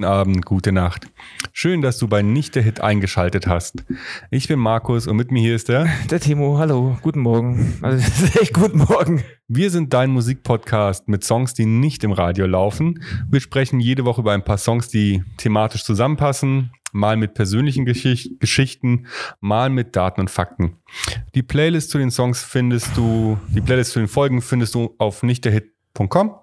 Guten Abend, gute Nacht. Schön, dass du bei Nicht der Hit eingeschaltet hast. Ich bin Markus und mit mir hier ist der. Der Timo, hallo, guten Morgen. Also, das ist echt guten Morgen. Wir sind dein Musikpodcast mit Songs, die nicht im Radio laufen. Wir sprechen jede Woche über ein paar Songs, die thematisch zusammenpassen, mal mit persönlichen Geschicht Geschichten, mal mit Daten und Fakten. Die Playlist zu den Songs findest du, die Playlist zu den Folgen findest du auf nichtderhit.com.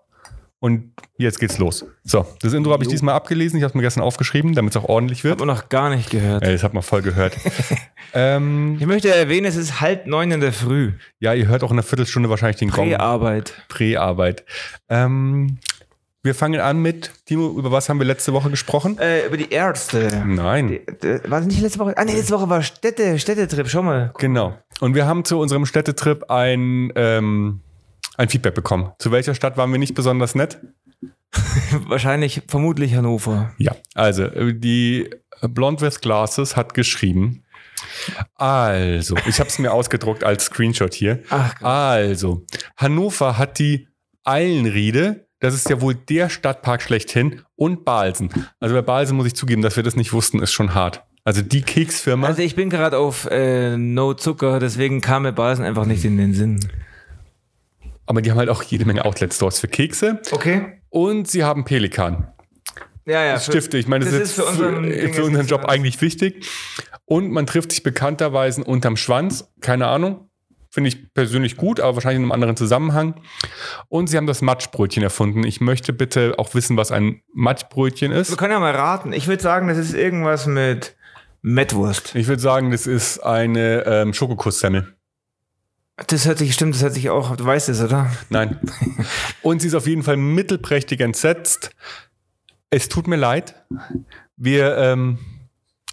Und jetzt geht's los. So, das Intro habe ich diesmal abgelesen. Ich habe es mir gestern aufgeschrieben, damit es auch ordentlich wird. Hat man noch gar nicht gehört. Ey, das hat man voll gehört. ähm, Ich möchte erwähnen, es ist halb neun in der Früh. ja, ihr hört auch in einer Viertelstunde wahrscheinlich den Gong. Präarbeit. Präarbeit. Ähm, wir fangen an mit, Timo, über was haben wir letzte Woche gesprochen? Äh, über die Ärzte. Nein. Die- die- War das nicht letzte Woche? Ah, nee, letzte Woche war Städte, Städtetrip. Schau mal. Genau. Und wir haben zu unserem Städtetrip ein, ähm, ein Feedback bekommen. Zu welcher Stadt waren wir nicht besonders nett? Wahrscheinlich, vermutlich Hannover. Ja, also äh, die Blonde with Glasses hat geschrieben. Also, ich habe es mir ausgedruckt als Screenshot hier. Ach, Also, Hannover hat die Eilenriede. Das ist ja wohl der Stadtpark schlechthin. Und Balsen. Also bei Balsen muss ich zugeben, dass wir das nicht wussten, ist schon hart. Also die Keksfirma. Also ich bin gerade auf äh, No Zucker, deswegen kam mir Basen einfach nicht in den Sinn. Aber die haben halt auch jede Menge Outlet-Stores für Kekse. Okay. Und sie haben Pelikan. Ja, ja. für- Stifte. Ich meine, das, das ist für unseren für, für unseren Job eigentlich wichtig. Und man trifft sich bekannterweise unterm Schwanz. Keine Ahnung. Finde ich persönlich gut, aber wahrscheinlich in einem anderen Zusammenhang. Und sie haben das Matschbrötchen erfunden. Ich möchte bitte auch wissen, was ein Matschbrötchen Wir ist. können ja mal raten. Ich würde sagen, das ist irgendwas mit Mettwurst. Ich würde sagen, das ist eine ähm, Schokokusssemmel. Das hört sich, stimmt, das hört sich auch, du weißt es, oder? Nein. Und sie ist auf jeden Fall mittelprächtig entsetzt. Es tut mir leid. Wir ähm,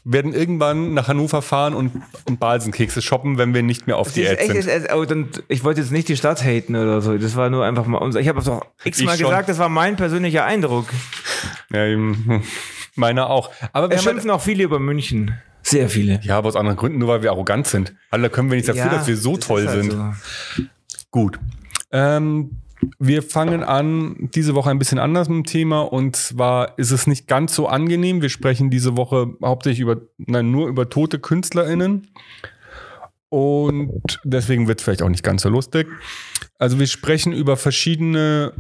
werden irgendwann nach Hannover fahren und, und Balsenkekse shoppen, wenn wir nicht mehr auf Das Diät echt, sind. ist, oh, dann, ich wollte jetzt nicht die Stadt haten oder so. Das war nur einfach mal unser. Ich habe es auch x-mal gesagt, das war mein persönlicher Eindruck. Ja, meiner auch. Aber wir schimpfen auch viele über München. Sehr viele. ja, aber aus anderen Gründen, nur weil wir arrogant sind. Da können wir nichts dafür, dass wir so toll halt sind. so. Gut. Ähm, wir fangen an diese Woche ein bisschen anders mit dem Thema und zwar ist es nicht ganz so angenehm. Wir sprechen diese Woche hauptsächlich über, nein, nur über tote KünstlerInnen und deswegen wird es vielleicht auch nicht ganz so lustig. Also wir sprechen über verschiedene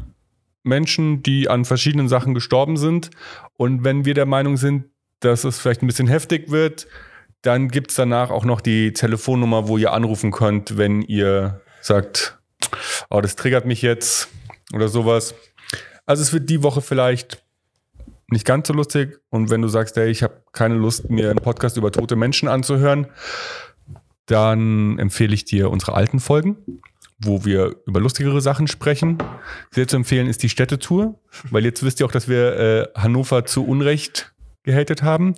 Menschen, die an verschiedenen Sachen gestorben sind und wenn wir der Meinung sind, dass es vielleicht ein bisschen heftig wird, dann gibt es danach auch noch die Telefonnummer, wo ihr anrufen könnt, wenn ihr sagt, oh, das triggert mich jetzt oder sowas. Also es wird die Woche vielleicht nicht ganz so lustig. Und wenn du sagst, ey, ich habe keine Lust, mir einen Podcast über tote Menschen anzuhören, dann empfehle ich dir unsere alten Folgen, wo wir über lustigere Sachen sprechen. Sehr zu empfehlen ist die Städtetour, weil jetzt wisst ihr auch, dass wir äh, Hannover zu Unrecht gehatet haben.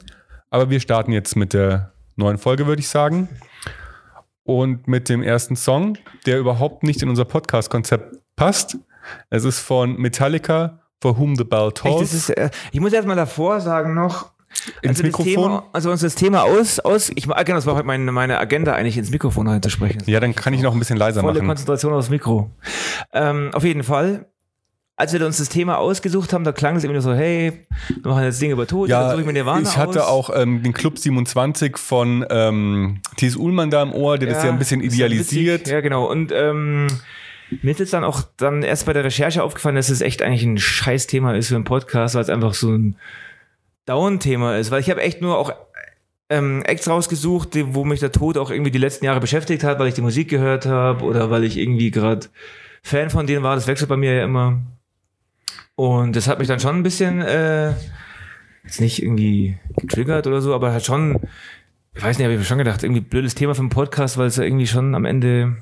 Aber wir starten jetzt mit der neuen Folge, würde ich sagen. Und mit dem ersten Song, der überhaupt nicht in unser Podcast-Konzept passt. Es ist von Metallica, For Whom the Bell Echt, Tolls. das ist, äh, ich muss erst mal davor sagen noch. Ins also Mikrofon? Thema, also uns das Thema aus, aus ich mag, genau, das war heute meine, meine Agenda eigentlich ins Mikrofon reinzusprechen. ja, dann kann ich noch ein bisschen leiser Volle machen. Konzentration aufs Mikro. Ähm, auf jeden Fall. Als wir uns das Thema ausgesucht haben, da klang es immer so, hey, wir machen jetzt Dinge über Tod, Ja, suche ich mir Nirvana ich hatte aus. auch ähm, den Club 27 von ähm, Thies Ullmann da im Ohr, der das ja ein bisschen idealisiert. witzig. Ja, genau. Und ähm, mir ist jetzt dann auch dann erst bei der Recherche aufgefallen, dass es echt eigentlich ein scheiß Thema ist für einen Podcast, weil es einfach so ein Down-Thema ist. Weil ich habe echt nur auch ähm, Acts rausgesucht, wo mich der Tod auch irgendwie die letzten Jahre beschäftigt hat, weil ich die Musik gehört habe oder weil ich irgendwie gerade Fan von denen war. Das wechselt bei mir ja immer. Und das hat mich dann schon ein bisschen äh, jetzt nicht irgendwie getriggert oder so, aber hat schon, ich weiß nicht, habe ich mir schon gedacht, irgendwie blödes Thema für einen Podcast, weil es ja irgendwie schon am Ende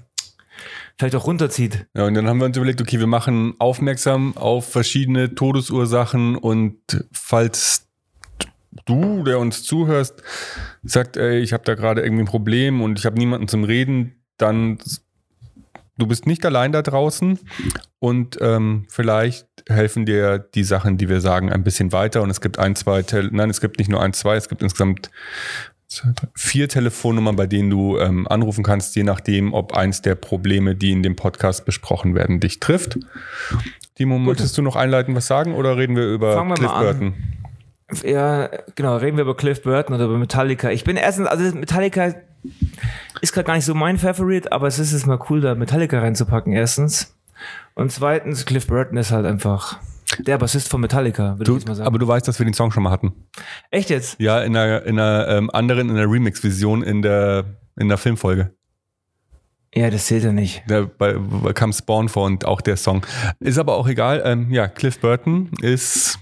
vielleicht auch runterzieht. Ja, und dann haben wir uns überlegt, okay, wir machen aufmerksam auf verschiedene Todesursachen und falls du, der uns zuhörst, sagt, ey, ich habe da gerade irgendwie ein Problem und ich habe niemanden zum Reden, dann du bist nicht allein da draußen und ähm, vielleicht helfen dir die Sachen, die wir sagen, ein bisschen weiter. Und es gibt ein, zwei, Tel nein, es gibt nicht nur ein, zwei, es gibt insgesamt vier Telefonnummern, bei denen du ähm, anrufen kannst, je nachdem, ob eins der Probleme, die in dem Podcast besprochen werden, dich trifft. Timo, möchtest du noch einleitend was sagen oder reden wir über Fangen wir Cliff. Burton? Ja, genau, reden wir über Cliff Burton oder über Metallica. Ich bin erstens, also Metallica ist gerade gar nicht so mein Favorite, aber es ist jetzt mal cool, da Metallica reinzupacken, erstens. Und zweitens, Cliff Burton ist halt einfach der Bassist von Metallica, würde ich jetzt mal sagen. aber du weißt, dass wir den Song schon mal hatten. Echt jetzt? Ja, in einer, in einer ähm, anderen, in der Remix-Vision in der, in der Filmfolge. Ja, das zählt ja nicht. Da bei kam Spawn vor und auch der Song. Ist aber auch egal. Ähm, ja, Cliff Burton ist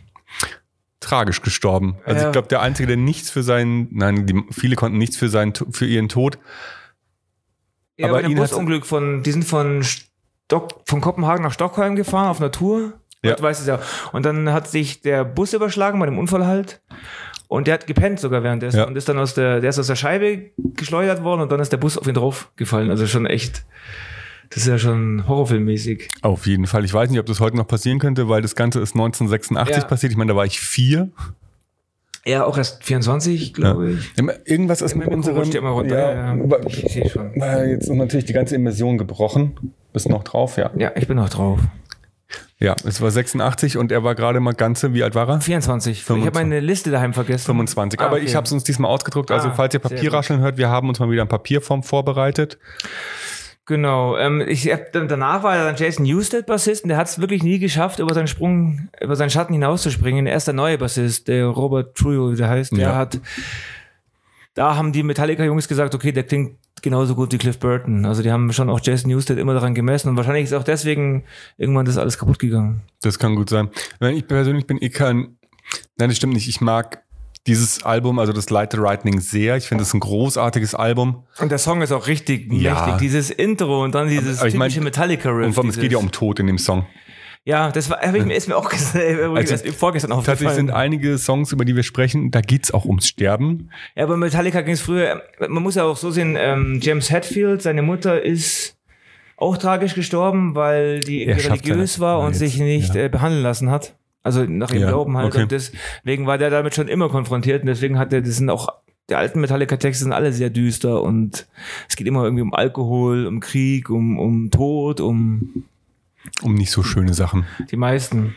tragisch gestorben. Also Ja. ich glaube, der Einzige, der nichts für seinen, nein, die, viele konnten nichts für seinen, für ihren Tod. Ja, Aber ein Busunglück von, die sind von Stock, von Kopenhagen nach Stockholm gefahren auf einer Tour. Ja. Du weißt es ja. Und dann hat sich der Bus überschlagen bei dem Unfall halt. Und der hat gepennt sogar währenddessen Ja. und ist dann aus der, der ist aus der Scheibe geschleudert worden und dann ist der Bus auf ihn drauf gefallen. Also schon echt, das ist ja schon horrorfilmmäßig. Auf jeden Fall. Ich weiß nicht, ob das heute noch passieren könnte, weil das Ganze ist 1986 Ja. passiert. Ich meine, da war ich vier. Er auch erst 24, glaube ich. Irgendwas ist mit unserem... immer runter. Ja, Ja, ja. Ich sehe schon. Jetzt ist natürlich die ganze Immersion gebrochen. Bist noch drauf, ja. Ja, ich bin noch drauf. Ja, es war 86 und er war gerade mal ganze, wie alt war er? 24. Ich 25. habe meine Liste daheim vergessen. 25. Ah, Aber okay. ich habe es uns diesmal ausgedruckt. Also Ah, falls ihr Papierrascheln hört, wir haben uns mal wieder in Papierform vorbereitet. Genau. Ähm, ich, hab- danach war dann Jason Newsted Bassist und der hat es wirklich nie geschafft, über seinen Sprung, über seinen Schatten hinauszuspringen. Er ist der neue Bassist, der Robert Trujillo, wie der heißt. Der Ja. hat, da haben die Metallica-Jungs gesagt, okay, der klingt genauso gut wie Cliff Burton. Also die haben schon auch Jason Newsted immer daran gemessen und wahrscheinlich ist auch deswegen irgendwann das alles kaputt gegangen. Das kann gut sein. Ich persönlich bin eh kein. Nein, das stimmt nicht. Ich mag dieses Album, also das Light the Lightning, sehr. Ich finde es ein großartiges Album. Und der Song ist auch richtig Ja. mächtig. Dieses Intro und dann dieses aber ich mein- typische Metallica-Riff. Und vor allem, es geht ja um Tod in dem Song. Ja, das war, ich, mir- ist mir auch gesagt, Also, erst vorgestern aufgefallen. Tatsächlich sind einige Songs, über die wir sprechen, da geht's auch ums Sterben. Ja, bei Metallica ging es früher, man muss ja auch so sehen, ähm, James Hetfield, seine Mutter ist auch tragisch gestorben, weil die Er seine- war und Jetzt, sich nicht ja. äh, behandeln lassen hat. Also nach ihrem Ja, Glauben halt. okay. Und deswegen war der damit schon immer konfrontiert und deswegen hat er, das sind auch, die alten Metallica-Texte sind alle sehr düster und es geht immer irgendwie um Alkohol, um Krieg, um, um Tod, um Um nicht so schöne Sachen. die meisten.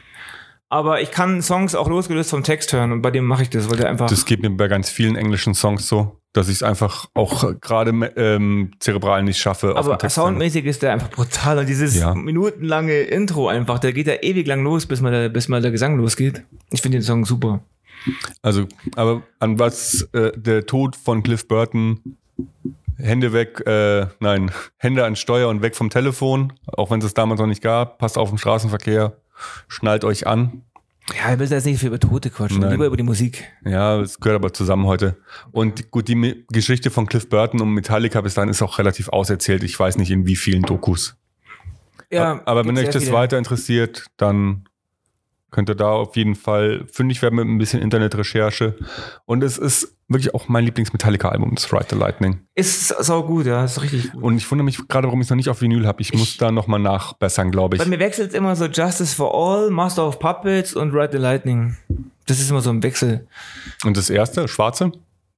Aber ich kann Songs auch losgelöst vom Text hören und bei dem mache ich das, weil der einfach. Das geht mir bei ganz vielen englischen Songs so, dass ich es einfach auch gerade ähm, zerebral nicht schaffe. Aber soundmäßig ist der einfach brutal und dieses Ja. minutenlange Intro einfach, der geht ja ewig lang los, bis mal der, bis mal der Gesang losgeht. Ich finde den Song super. Also, aber an was äh, der Tod von Cliff Burton, Hände weg, äh, nein, Hände an Steuer und weg vom Telefon, auch wenn es es damals noch nicht gab, passt auf den Straßenverkehr, schnallt euch an. Ja, wir müssen jetzt nicht viel über Tote quatschen, Nein. lieber über die Musik. Ja, es gehört aber zusammen heute. Und gut, die Geschichte von Cliff Burton und Metallica bis dahin ist auch relativ auserzählt. Ich weiß nicht in wie vielen Dokus. Ja, aber wenn euch das viele. weiter interessiert, dann könnt ihr da auf jeden Fall fündig werden mit ein bisschen Internetrecherche. Und es ist wirklich auch mein Lieblings-Metallica-Album, das Ride the Lightning. Ist sau gut, ja, ist richtig gut. Und ich wundere mich gerade, warum ich es noch nicht auf Vinyl habe. Ich, muss da nochmal nachbessern, glaube ich. Bei mir wechselt immer so Justice for All, Master of Puppets und Ride the Lightning. Das ist immer so ein Wechsel. Und das erste, schwarze?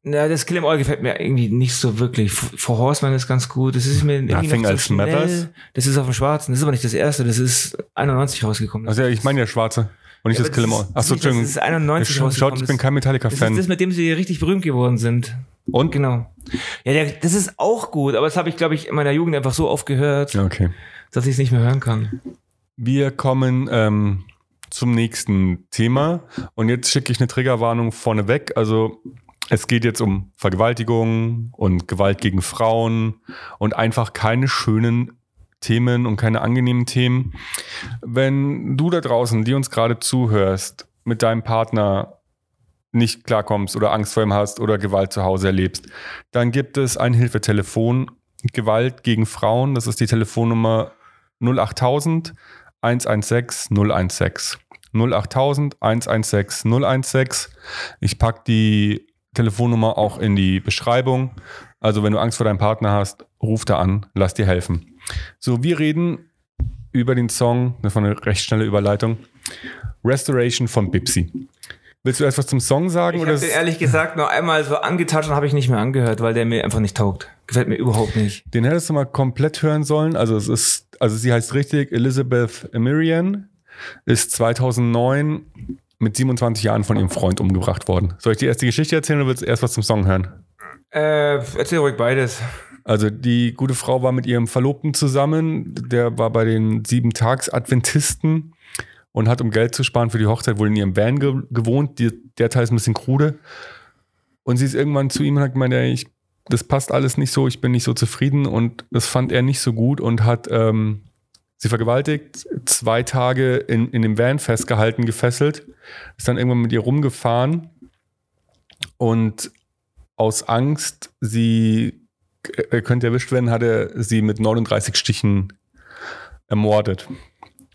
Ja, das Kill 'em All gefällt mir irgendwie nicht so wirklich. For Horseman ist ganz gut. Das ist mir Nothing noch zu Else Matters? Das ist auf dem Schwarzen. Das ist aber nicht das erste. Das ist 91 rausgekommen. Also ja, ich meine der schwarze. Und nicht Ja, das Kill 'em All. Achso, nicht, das Entschuldigung. ist 91 Schaut, rausgekommen. ich bin kein Das ist Metallica-Fan. das, mit dem sie richtig berühmt geworden sind. Und? Genau. Ja, der, das ist auch gut, aber das habe ich, glaube ich, in meiner Jugend einfach so oft gehört, Ja, okay. dass ich es nicht mehr hören kann. Wir kommen ähm, zum nächsten Thema. Und jetzt schicke ich eine Triggerwarnung vorneweg. Also es geht jetzt um Vergewaltigung und Gewalt gegen Frauen und einfach keine schönen Themen und keine angenehmen Themen. Wenn du da draußen, die uns gerade zuhörst, mit deinem Partner nicht klarkommst oder Angst vor ihm hast oder Gewalt zu Hause erlebst, dann gibt es ein Hilfetelefon Gewalt gegen Frauen. Das ist die Telefonnummer 08000 116 016. 08000 116 016. Ich packe die Telefonnummer auch in die Beschreibung. Also wenn du Angst vor deinem Partner hast, ruf da an, lass dir helfen. So, wir reden über den Song, das war eine recht schnelle Überleitung, Restoration von Bipsy. Willst du etwas zum Song sagen? Ich habe den ehrlich gesagt nur einmal so angetatscht und habe ich nicht mehr angehört, weil der mir einfach nicht taugt. Gefällt mir überhaupt nicht. Den hättest du mal komplett hören sollen. Also es ist, also sie heißt richtig Elizabeth Miriam, ist 2009 mit 27 Jahren von ihrem Freund umgebracht worden. Soll ich die erste Geschichte erzählen oder willst du erst was zum Song hören? Äh, erzähl ruhig beides. Also die gute Frau war mit ihrem Verlobten zusammen, der war bei den Sieben-Tags-Adventisten und hat, um Geld zu sparen für die Hochzeit, wohl in ihrem Van ge gewohnt. Die, der Teil ist ein bisschen krude. Und sie ist irgendwann zu ihm und hat gemeint, ey, ich, das passt alles nicht so, ich bin nicht so zufrieden und das fand er nicht so gut und hat ähm, sie vergewaltigt, zwei Tage in, in dem Van festgehalten, gefesselt, ist dann irgendwann mit ihr rumgefahren und aus Angst, sie könnte erwischt werden, hat er sie mit 39 Stichen ermordet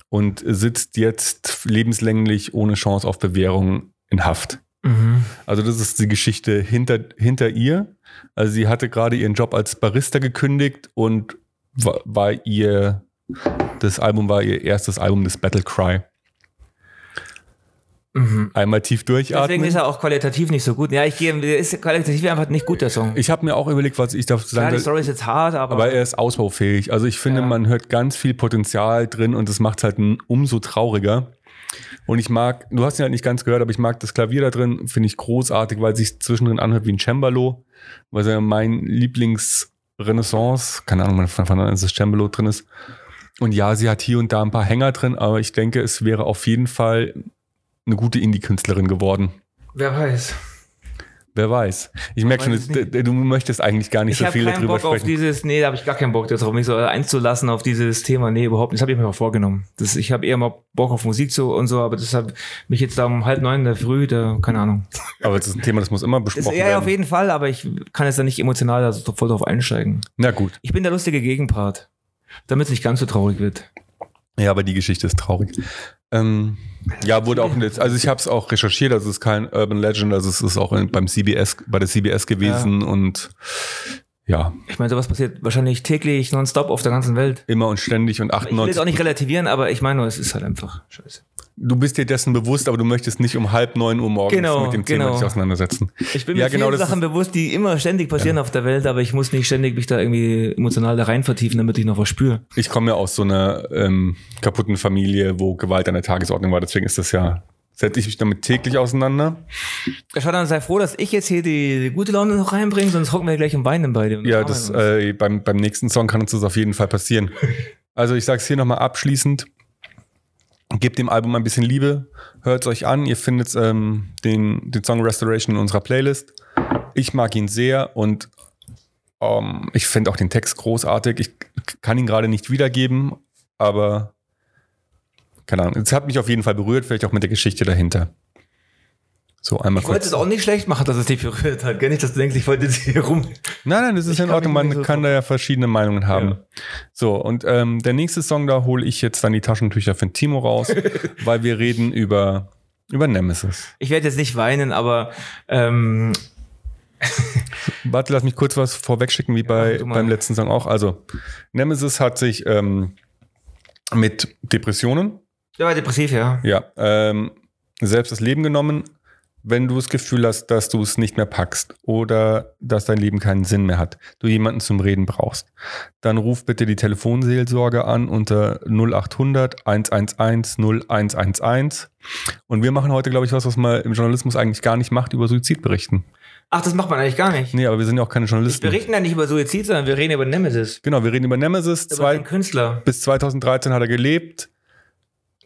und sitzt jetzt lebenslänglich ohne Chance auf Bewährung in Haft. Mhm. Also das ist die Geschichte hinter, hinter ihr. Also sie hatte gerade ihren Job als Barista gekündigt und war, war ihr, das Album war ihr erstes Album, das Battle Cry. Mhm. Einmal tief Deswegen durchatmen. ist er auch qualitativ nicht so gut. Ja, ich gehe, der ist qualitativ einfach nicht gut, der Song. Ich habe mir auch überlegt, was ich dazu Klar, sagen die will. Story ist jetzt hart, aber, Aber er ist ausbaufähig. Also ich finde, Ja. man hört ganz viel Potenzial drin und das macht es halt umso trauriger. Und ich mag, du hast ihn halt nicht ganz gehört, aber ich mag das Klavier da drin, finde ich großartig, weil es sich zwischendrin anhört wie ein Cembalo, weil es ja mein Lieblings-Renaissance, keine Ahnung, von wann ist das Cembalo drin ist. Und ja, sie hat hier und da ein paar Hänger drin, aber ich denke, es wäre auf jeden Fall eine gute Indie-Künstlerin geworden. wer weiß. Wer weiß. Ich merke schon, du möchtest eigentlich gar nicht Ich so viel darüber Bock auf sprechen. dieses, nee, da habe ich gar keinen Bock darauf, mich so einzulassen auf dieses Thema. Nee, überhaupt nicht. Das habe ich mir auch vorgenommen. Das, ich habe eher mal Bock auf Musik so und so, aber deshalb mich jetzt da um halb neun in der Früh, da, keine Ahnung. Aber das ist ein Thema, das muss immer Das, besprochen ja, ja, auf werden. jeden Fall, aber ich kann jetzt da nicht emotional da so voll drauf einsteigen. Na gut. Ich bin der lustige Gegenpart, damit es nicht ganz so traurig wird. Ja, aber die Geschichte ist traurig. Ähm, ja, wurde auch, jetzt- also ich habe es auch recherchiert, also es ist kein Urban Legend, also es ist auch in, beim CBS, bei der CBS gewesen und ja, Ich meine, sowas passiert wahrscheinlich täglich nonstop auf der ganzen Welt. immer und ständig und Ich will 98. jetzt auch nicht relativieren, aber ich meine es ist halt einfach scheiße. Du bist dir dessen bewusst, aber du möchtest nicht um halb neun Uhr morgens Genau, mit dem Thema genau. dich auseinandersetzen. Ich bin mir Ja, vielen genau, das Sachen bewusst, die immer ständig passieren auf der Welt, aber ich muss nicht ständig mich da irgendwie emotional da rein vertiefen, damit ich noch was spüre. Ich komme ja aus so einer ähm, kaputten Familie, wo Gewalt an der Tagesordnung war, deswegen ist das ja, setze ich mich damit täglich auseinander. Schau dann sei froh, dass ich jetzt hier die, die gute Laune noch reinbringe, sonst hocken wir gleich im Weinen beide. und Ja, das, äh, beim, beim nächsten Song kann uns das auf jeden Fall passieren. Also ich sage es hier nochmal abschließend. Gebt dem Album ein bisschen Liebe, hört es euch an. Ihr findet ähm, den, den Song Restoration in unserer Playlist. Ich mag ihn sehr und ähm, ich finde auch den Text großartig. Ich kann ihn gerade nicht wiedergeben, aber keine Ahnung. Es hat mich auf jeden Fall berührt, vielleicht auch mit der Geschichte dahinter. So einmal ich wollte kurz. es auch nicht schlecht machen, dass es dich berührt hat. Gell nicht, dass du denkst, ich wollte jetzt hier rum. Nein, nein, das ist Ich in Ordnung. Man so kann da ja verschiedene Meinungen haben. Ja. So, und ähm, der nächste Song, da hole ich jetzt dann die Taschentücher für Timo raus, weil wir reden über, über Nemesis. Ich werde jetzt nicht weinen, aber ähm, Warte, lass mich kurz was vorwegschicken, wie bei, mal. beim letzten Song auch. Also, Nemesis hat sich ähm, mit Depressionen, der war depressiv, ja. ja, ähm, selbst das Leben genommen. Wenn du das Gefühl hast, dass du es nicht mehr packst oder dass dein Leben keinen Sinn mehr hat, du jemanden zum Reden brauchst, dann ruf bitte die Telefonseelsorge an unter 0800 111 0111. Und wir machen heute, glaube ich, was, was man im Journalismus eigentlich gar nicht macht, über Suizid berichten. Ach, das macht man eigentlich gar nicht. Nee, aber wir sind ja auch keine Wir Journalisten. berichten ja nicht über Suizid, sondern wir reden über Nemesis. Genau, wir reden über Nemesis. Über Zwei, Künstler. bis 2013 hat er gelebt.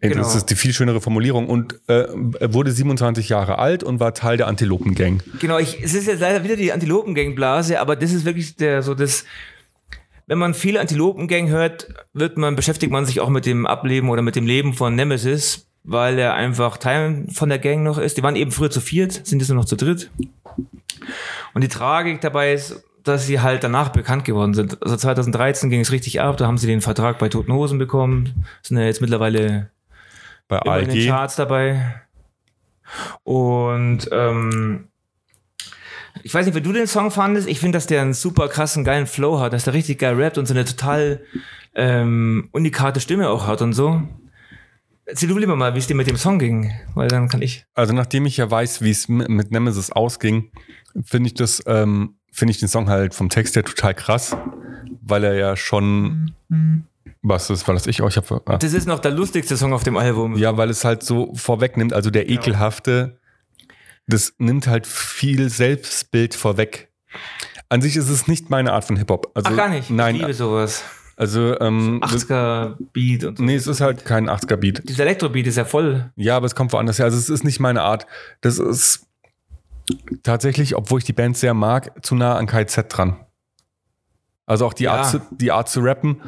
Ey, Das Genau. ist die viel schönere Formulierung. Und äh, er wurde 27 Jahre alt und war Teil der Antilopengang. Genau, ich, es ist jetzt leider wieder die Antilopengang-Blase, aber das ist wirklich der, so das, wenn man viel Antilopengang hört, wird man, beschäftigt man sich auch mit dem Ableben oder mit dem Leben von Nemesis, weil er einfach Teil von der Gang noch ist. Die waren eben früher zu viert, sind jetzt nur noch zu dritt. Und die Tragik dabei ist, dass sie halt danach bekannt geworden sind. Also 2013 ging es richtig ab, da haben sie den Vertrag bei Toten Hosen bekommen, sind ja jetzt mittlerweile Bei immer in den ALG. Charts dabei. Und ähm, ich weiß nicht, wie du den Song fandest. Ich finde, dass der einen super krassen, geilen Flow hat, dass der richtig geil rappt und so eine total ähm, unikate Stimme auch hat und so. Erzähl du lieber mal, wie es dir mit dem Song ging, weil dann kann ich. Also nachdem ich ja weiß, wie es mit Nemesis ausging, finde ich das, ähm, finde ich den Song halt vom Text her total krass, weil er ja schon Was ist, war das ich? Oh, ich hab, ah. Das ist noch der lustigste Song auf dem Album. Ja, weil es halt so vorwegnimmt, also der ekelhafte, das nimmt halt viel Selbstbild vorweg. An sich ist es nicht meine Art von Hip-Hop. Also, Ach, gar nicht. Nein, Ich liebe sowas. also, ähm, 80er Beat und so. nee, es ist halt kein 80er-Beat. Dieser Elektrobeat ist ja voll. Ja, aber es kommt woanders her. Also, es ist nicht meine Art. Das ist tatsächlich, obwohl ich die Band sehr mag, zu nah an KZ dran. Also auch die, Ja. Art, zu, die Art zu rappen.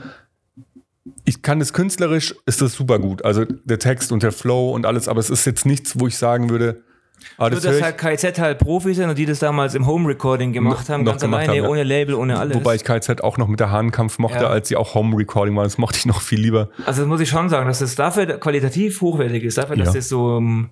Ich kann das künstlerisch, ist das super gut. Also der Text und der Flow und alles, aber es ist jetzt nichts, wo ich sagen würde, ah, Nur, das höre dass halt KZ halt Profis sind und die das damals im Home-Recording gemacht haben, noch ganz gemacht alleine, haben, ja. ohne Label, ohne alles. Wobei ich KZ auch noch mit der Hahnkampf mochte, Ja. als sie auch Home-Recording war. Das mochte ich noch viel lieber. Also das muss ich schon sagen, dass es dafür qualitativ hochwertig ist, dafür, dass Ja. das so im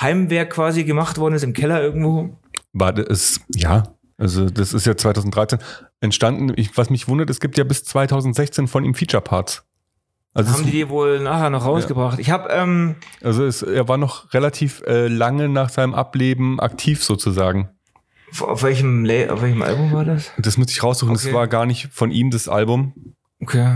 Heimwerk quasi gemacht worden ist, im Keller irgendwo. War das, ja, also das ist ja 2013 entstanden. Ich, was mich wundert, es gibt ja bis 2016 von ihm Feature-Parts. Also, haben die die wohl nachher noch rausgebracht. Ich habe, ähm, also es, er war noch relativ äh, lange nach seinem Ableben aktiv sozusagen. auf welchem, auf welchem Album war das? Das müsste ich raussuchen. Das Okay. war gar nicht von ihm das Album. Okay.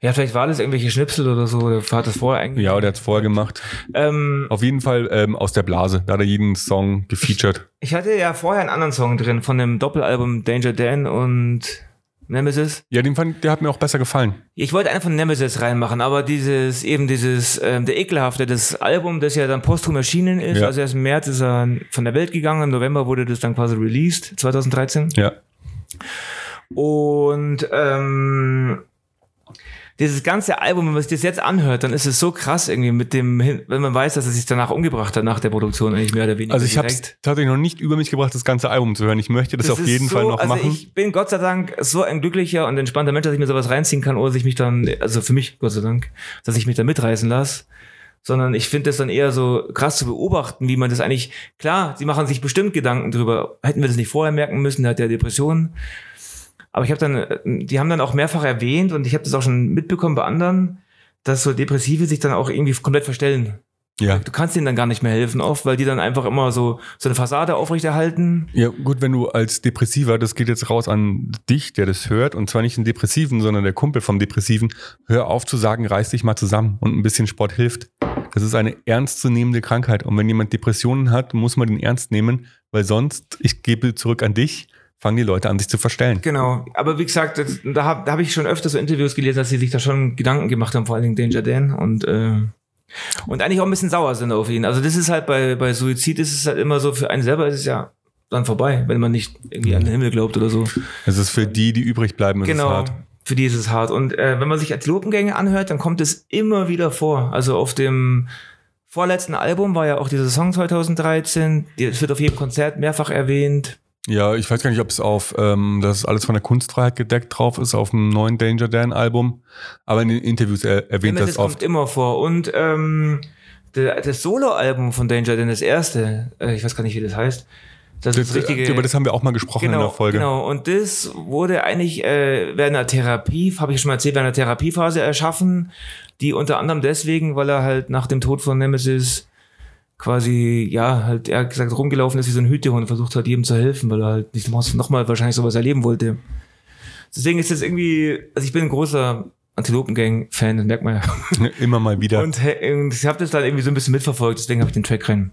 Ja, vielleicht war das irgendwelche Schnipsel oder so, oder hat das vorher eigentlich. Ja, oder er hat es vorher gemacht. Ähm, Auf jeden Fall ähm, aus der Blase. Da hat er jeden Song gefeatured. ich hatte ja vorher einen anderen Song drin von dem Doppelalbum Danger Dan und Nemesis. Ja, den fand, der hat mir auch besser gefallen. Ich wollte einen von Nemesis reinmachen, aber dieses, eben dieses, ähm, der ekelhafte, das Album, das ja dann posthum erschienen ist, Ja. also erst im März ist er von der Welt gegangen, im November wurde das dann quasi released, 2013. Ja. Und ähm, dieses ganze Album, wenn man sich das jetzt anhört, dann ist es so krass irgendwie mit dem, wenn man weiß, dass er sich danach umgebracht hat, nach der Produktion, eigentlich mehr oder weniger. Also ich habe es tatsächlich noch nicht über mich gebracht, das ganze Album zu hören. Ich möchte das, auf ist jeden so, Fall noch also machen. Ich bin Gott sei Dank so ein glücklicher und entspannter Mensch, dass ich mir sowas reinziehen kann, oder sich mich dann, also für mich Gott sei Dank, dass ich mich da mitreißen lasse. Sondern ich finde das dann eher so krass zu beobachten, wie man das eigentlich, klar, sie machen sich bestimmt Gedanken drüber. Hätten wir das nicht vorher merken müssen, der hat ja Depressionen. Aber ich habe dann, äh, die haben dann auch mehrfach erwähnt und ich habe das auch schon mitbekommen bei anderen, dass so Depressive sich dann auch irgendwie komplett verstellen. ja. Du kannst denen dann gar nicht mehr helfen oft, weil die dann einfach immer so, so eine Fassade aufrechterhalten. Ja, gut, wenn du als Depressiver, das geht jetzt raus an dich, der das hört, und zwar nicht den Depressiven, sondern der Kumpel vom Depressiven, hör auf zu sagen, reiß dich mal zusammen und ein bisschen Sport hilft. Das ist eine ernstzunehmende Krankheit. Und wenn jemand Depressionen hat, muss man den ernst nehmen, weil sonst, ich gebe zurück an dich, fangen die Leute an, sich zu verstellen. Genau, aber wie gesagt, das, da habe da hab ich schon öfter so Interviews gelesen, dass sie sich da schon Gedanken gemacht haben, vor allen Dingen Danger Dan und äh, und eigentlich auch ein bisschen sauer sind auf ihn. Also das ist halt bei bei Suizid ist es halt immer so für einen selber ist es ja dann vorbei, wenn man nicht irgendwie an den Himmel glaubt oder so. Es ist für die, die übrig bleiben, ist es genau. hart. Für die ist es hart. Und äh, wenn man sich Antilopengänge anhört, dann kommt es immer wieder vor. Also auf dem vorletzten Album war ja auch dieser Song 2013. Die- Es wird auf jedem Konzert mehrfach erwähnt. Ja, ich weiß gar nicht, ob es auf, ähm, das alles von der Kunstfreiheit gedeckt drauf ist, auf dem neuen Danger Dan Album. Aber in den Interviews er, erwähnt Nemesis das oft. kommt immer vor. Und ähm, das Solo-Album von Danger, denn das erste, äh, ich weiß gar nicht, wie das heißt. Das Das, ist das richtige. über das haben wir auch mal gesprochen in genau, der Folge. genau. Und das wurde eigentlich äh, während einer Therapie, habe ich schon mal erzählt, während einer Therapiephase erschaffen, die unter anderem deswegen, weil er halt nach dem Tod von Nemesis quasi, ja, halt, er hat gesagt, rumgelaufen ist wie so ein Hütehund und versucht hat, jedem zu helfen, weil er halt nicht nochmal wahrscheinlich sowas erleben wollte. Deswegen ist das irgendwie, also ich bin ein großer Antilopengang-Fan, das merkt man ja. Immer mal wieder. Und, und ich habe das dann irgendwie so ein bisschen mitverfolgt, deswegen habe ich den Track rein.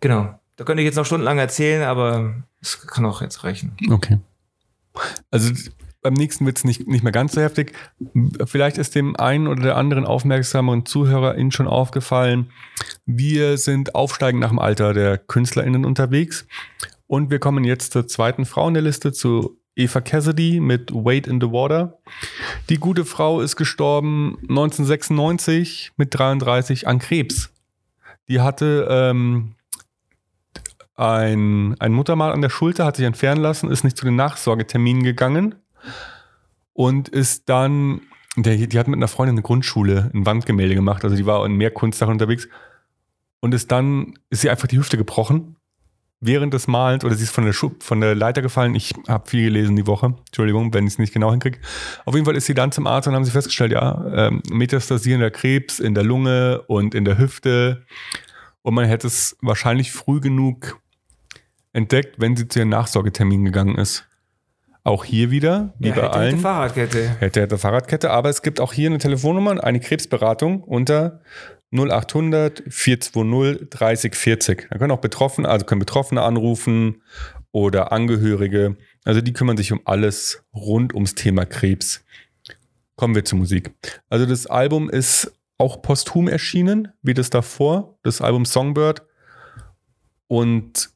Genau. Da könnte ich jetzt noch stundenlang erzählen, aber es kann auch jetzt reichen. Okay. Also beim nächsten wird es nicht, nicht mehr ganz so heftig. Vielleicht ist dem einen oder der anderen aufmerksameren ZuhörerInnen schon aufgefallen, wir sind aufsteigend nach dem Alter der KünstlerInnen unterwegs. Und wir kommen jetzt zur zweiten Frau in der Liste, zu Eva Cassidy mit Wait in the Water. Die gute Frau ist gestorben 1996 mit 33 an Krebs. Die hatte ähm, ein, ein Muttermal an der Schulter, hat sich entfernen lassen, ist nicht zu den Nachsorgeterminen gegangen und ist dann, der, die hat mit einer Freundin eine Grundschule ein Wandgemälde gemacht, also die war in mehr Kunstsachen unterwegs und ist dann, ist sie einfach die Hüfte gebrochen während des Malens oder sie ist von der, Schub, von der Leiter gefallen. Ich habe viel gelesen die Woche, Entschuldigung, wenn ich es nicht genau hinkriege. Auf jeden Fall ist sie dann zum Arzt und haben sie festgestellt, ja, ähm, metastasierender Krebs in der Lunge und in der Hüfte und man hätte es wahrscheinlich früh genug entdeckt, wenn sie zu ihrem Nachsorgetermin gegangen ist. Auch hier wieder, wie Ja, bei hätte, allen. hätte Fahrradkette. Hätte, hätte Fahrradkette, aber es gibt auch hier eine Telefonnummer, eine Krebsberatung unter 0800 420 30 40. Da können auch Betroffene, also können Betroffene anrufen oder Angehörige. Also die kümmern sich um alles rund ums Thema Krebs. Kommen wir zur Musik. Also das Album ist auch posthum erschienen, wie das davor, das Album Songbird. Und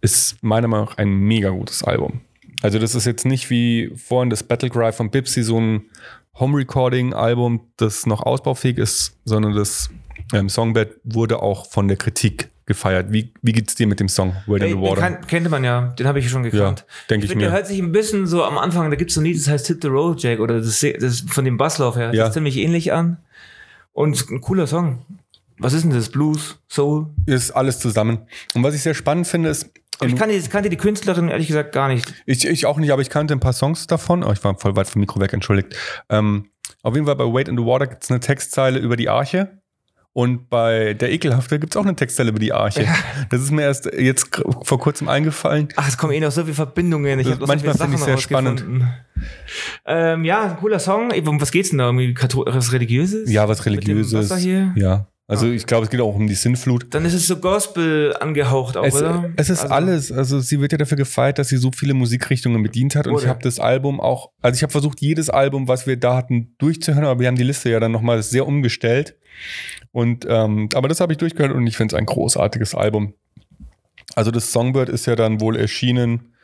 ist meiner Meinung nach ein mega gutes Album. Also das ist jetzt nicht wie vorhin das Battlecry von Bipsy, so ein Home-Recording-Album, das noch ausbaufähig ist, sondern das ähm, Songbird wurde auch von der Kritik gefeiert. Wie, wie geht's dir mit dem Song Wait in Den, the den Water? kan kennt man ja, den habe ich schon ja, gekannt. denke ich, der mir. hört sich ein bisschen so am Anfang, da gibt es so ein Lied, das heißt Hit the Road Jack oder das, das von dem Basslauf her, Ja. das ist ziemlich ähnlich an. Und ein cooler Song. Was ist denn das? Blues, Soul? Ist alles zusammen. Und was ich sehr spannend finde, ist, Aber ich kannte, kannte die Künstlerin ehrlich gesagt gar nicht. Ich, ich auch nicht, aber ich kannte ein paar Songs davon. Oh, ich war voll weit vom Mikro weg, entschuldigt. Ähm, auf jeden Fall bei Wait in the Water gibt es eine Textzeile über die Arche. Und bei Der Ekelhafte gibt es auch eine Textzeile über die Arche. Das ist mir erst jetzt vor kurzem eingefallen. Ach, es kommen eh noch so viele Verbindungen. Ich bloß manchmal finde ich sehr rausgefunden. Ähm, ja, ein cooler Song. Um was geht's denn da? Irgendwie was Religiöses? Ja, was dem Religiöses. Ja. Also ich glaube, es geht auch um die Sinnflut. Dann ist es so Gospel angehaucht auch, Es, oder? es ist Also- alles. Also sie wird ja dafür gefeiert, dass sie so viele Musikrichtungen bedient hat. Und ich habe das Album auch, also ich habe versucht, jedes Album, was wir da hatten, durchzuhören, aber wir haben die Liste ja dann nochmal sehr umgestellt. Und ähm, aber das habe ich durchgehört und ich finde es ein großartiges Album. Also das Songbird ist ja dann wohl erschienen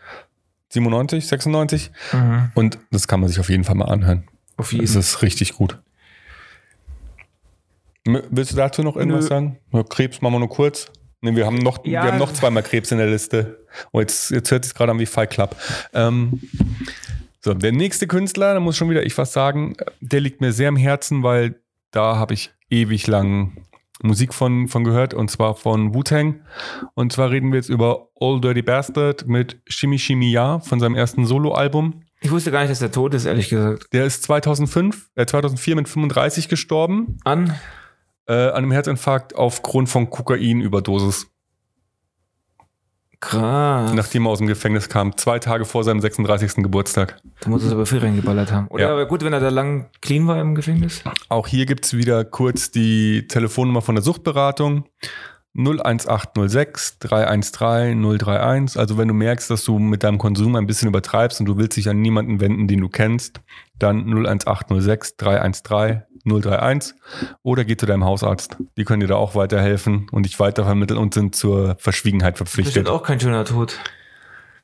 97, 96 Mhm. und das kann man sich auf jeden Fall mal anhören. Auf jeden Es ist richtig gut. Willst du dazu noch irgendwas Nö. sagen? Ja, Krebs machen wir nur kurz. Nee, wir haben noch, Ja. wir haben noch zweimal Krebs in der Liste. Oh, jetzt, jetzt hört es gerade an wie Fight Club. Ähm, so, der nächste Künstler, da muss schon wieder ich was sagen, der liegt mir sehr am Herzen, weil da habe ich ewig lang Musik von, von gehört und zwar von Wu-Tang. Und zwar reden wir jetzt über Old Dirty Bastard mit Shimi Shimi Ya von seinem ersten Soloalbum. Ich wusste gar nicht, dass der tot ist, ehrlich gesagt. Der ist 2005, äh 2004 mit 35 gestorben An? Äh, an einem Herzinfarkt aufgrund von Kokainüberdosis, Krass. nachdem er aus dem Gefängnis kam, zwei Tage vor seinem 36. Geburtstag. Da muss es aber viel reingeballert haben. Oder Ja. aber gut, wenn er da lang clean war im Gefängnis. Auch hier gibt's wieder kurz die Telefonnummer von der Suchtberatung. 01806 313 031. Also wenn du merkst, dass du mit deinem Konsum ein bisschen übertreibst und du willst dich an niemanden wenden, den du kennst, dann 01806 313 031 oder geh zu deinem Hausarzt. Die können dir da auch weiterhelfen und dich weitervermitteln und sind zur Verschwiegenheit verpflichtet. Bestimmt auch kein schöner Tod.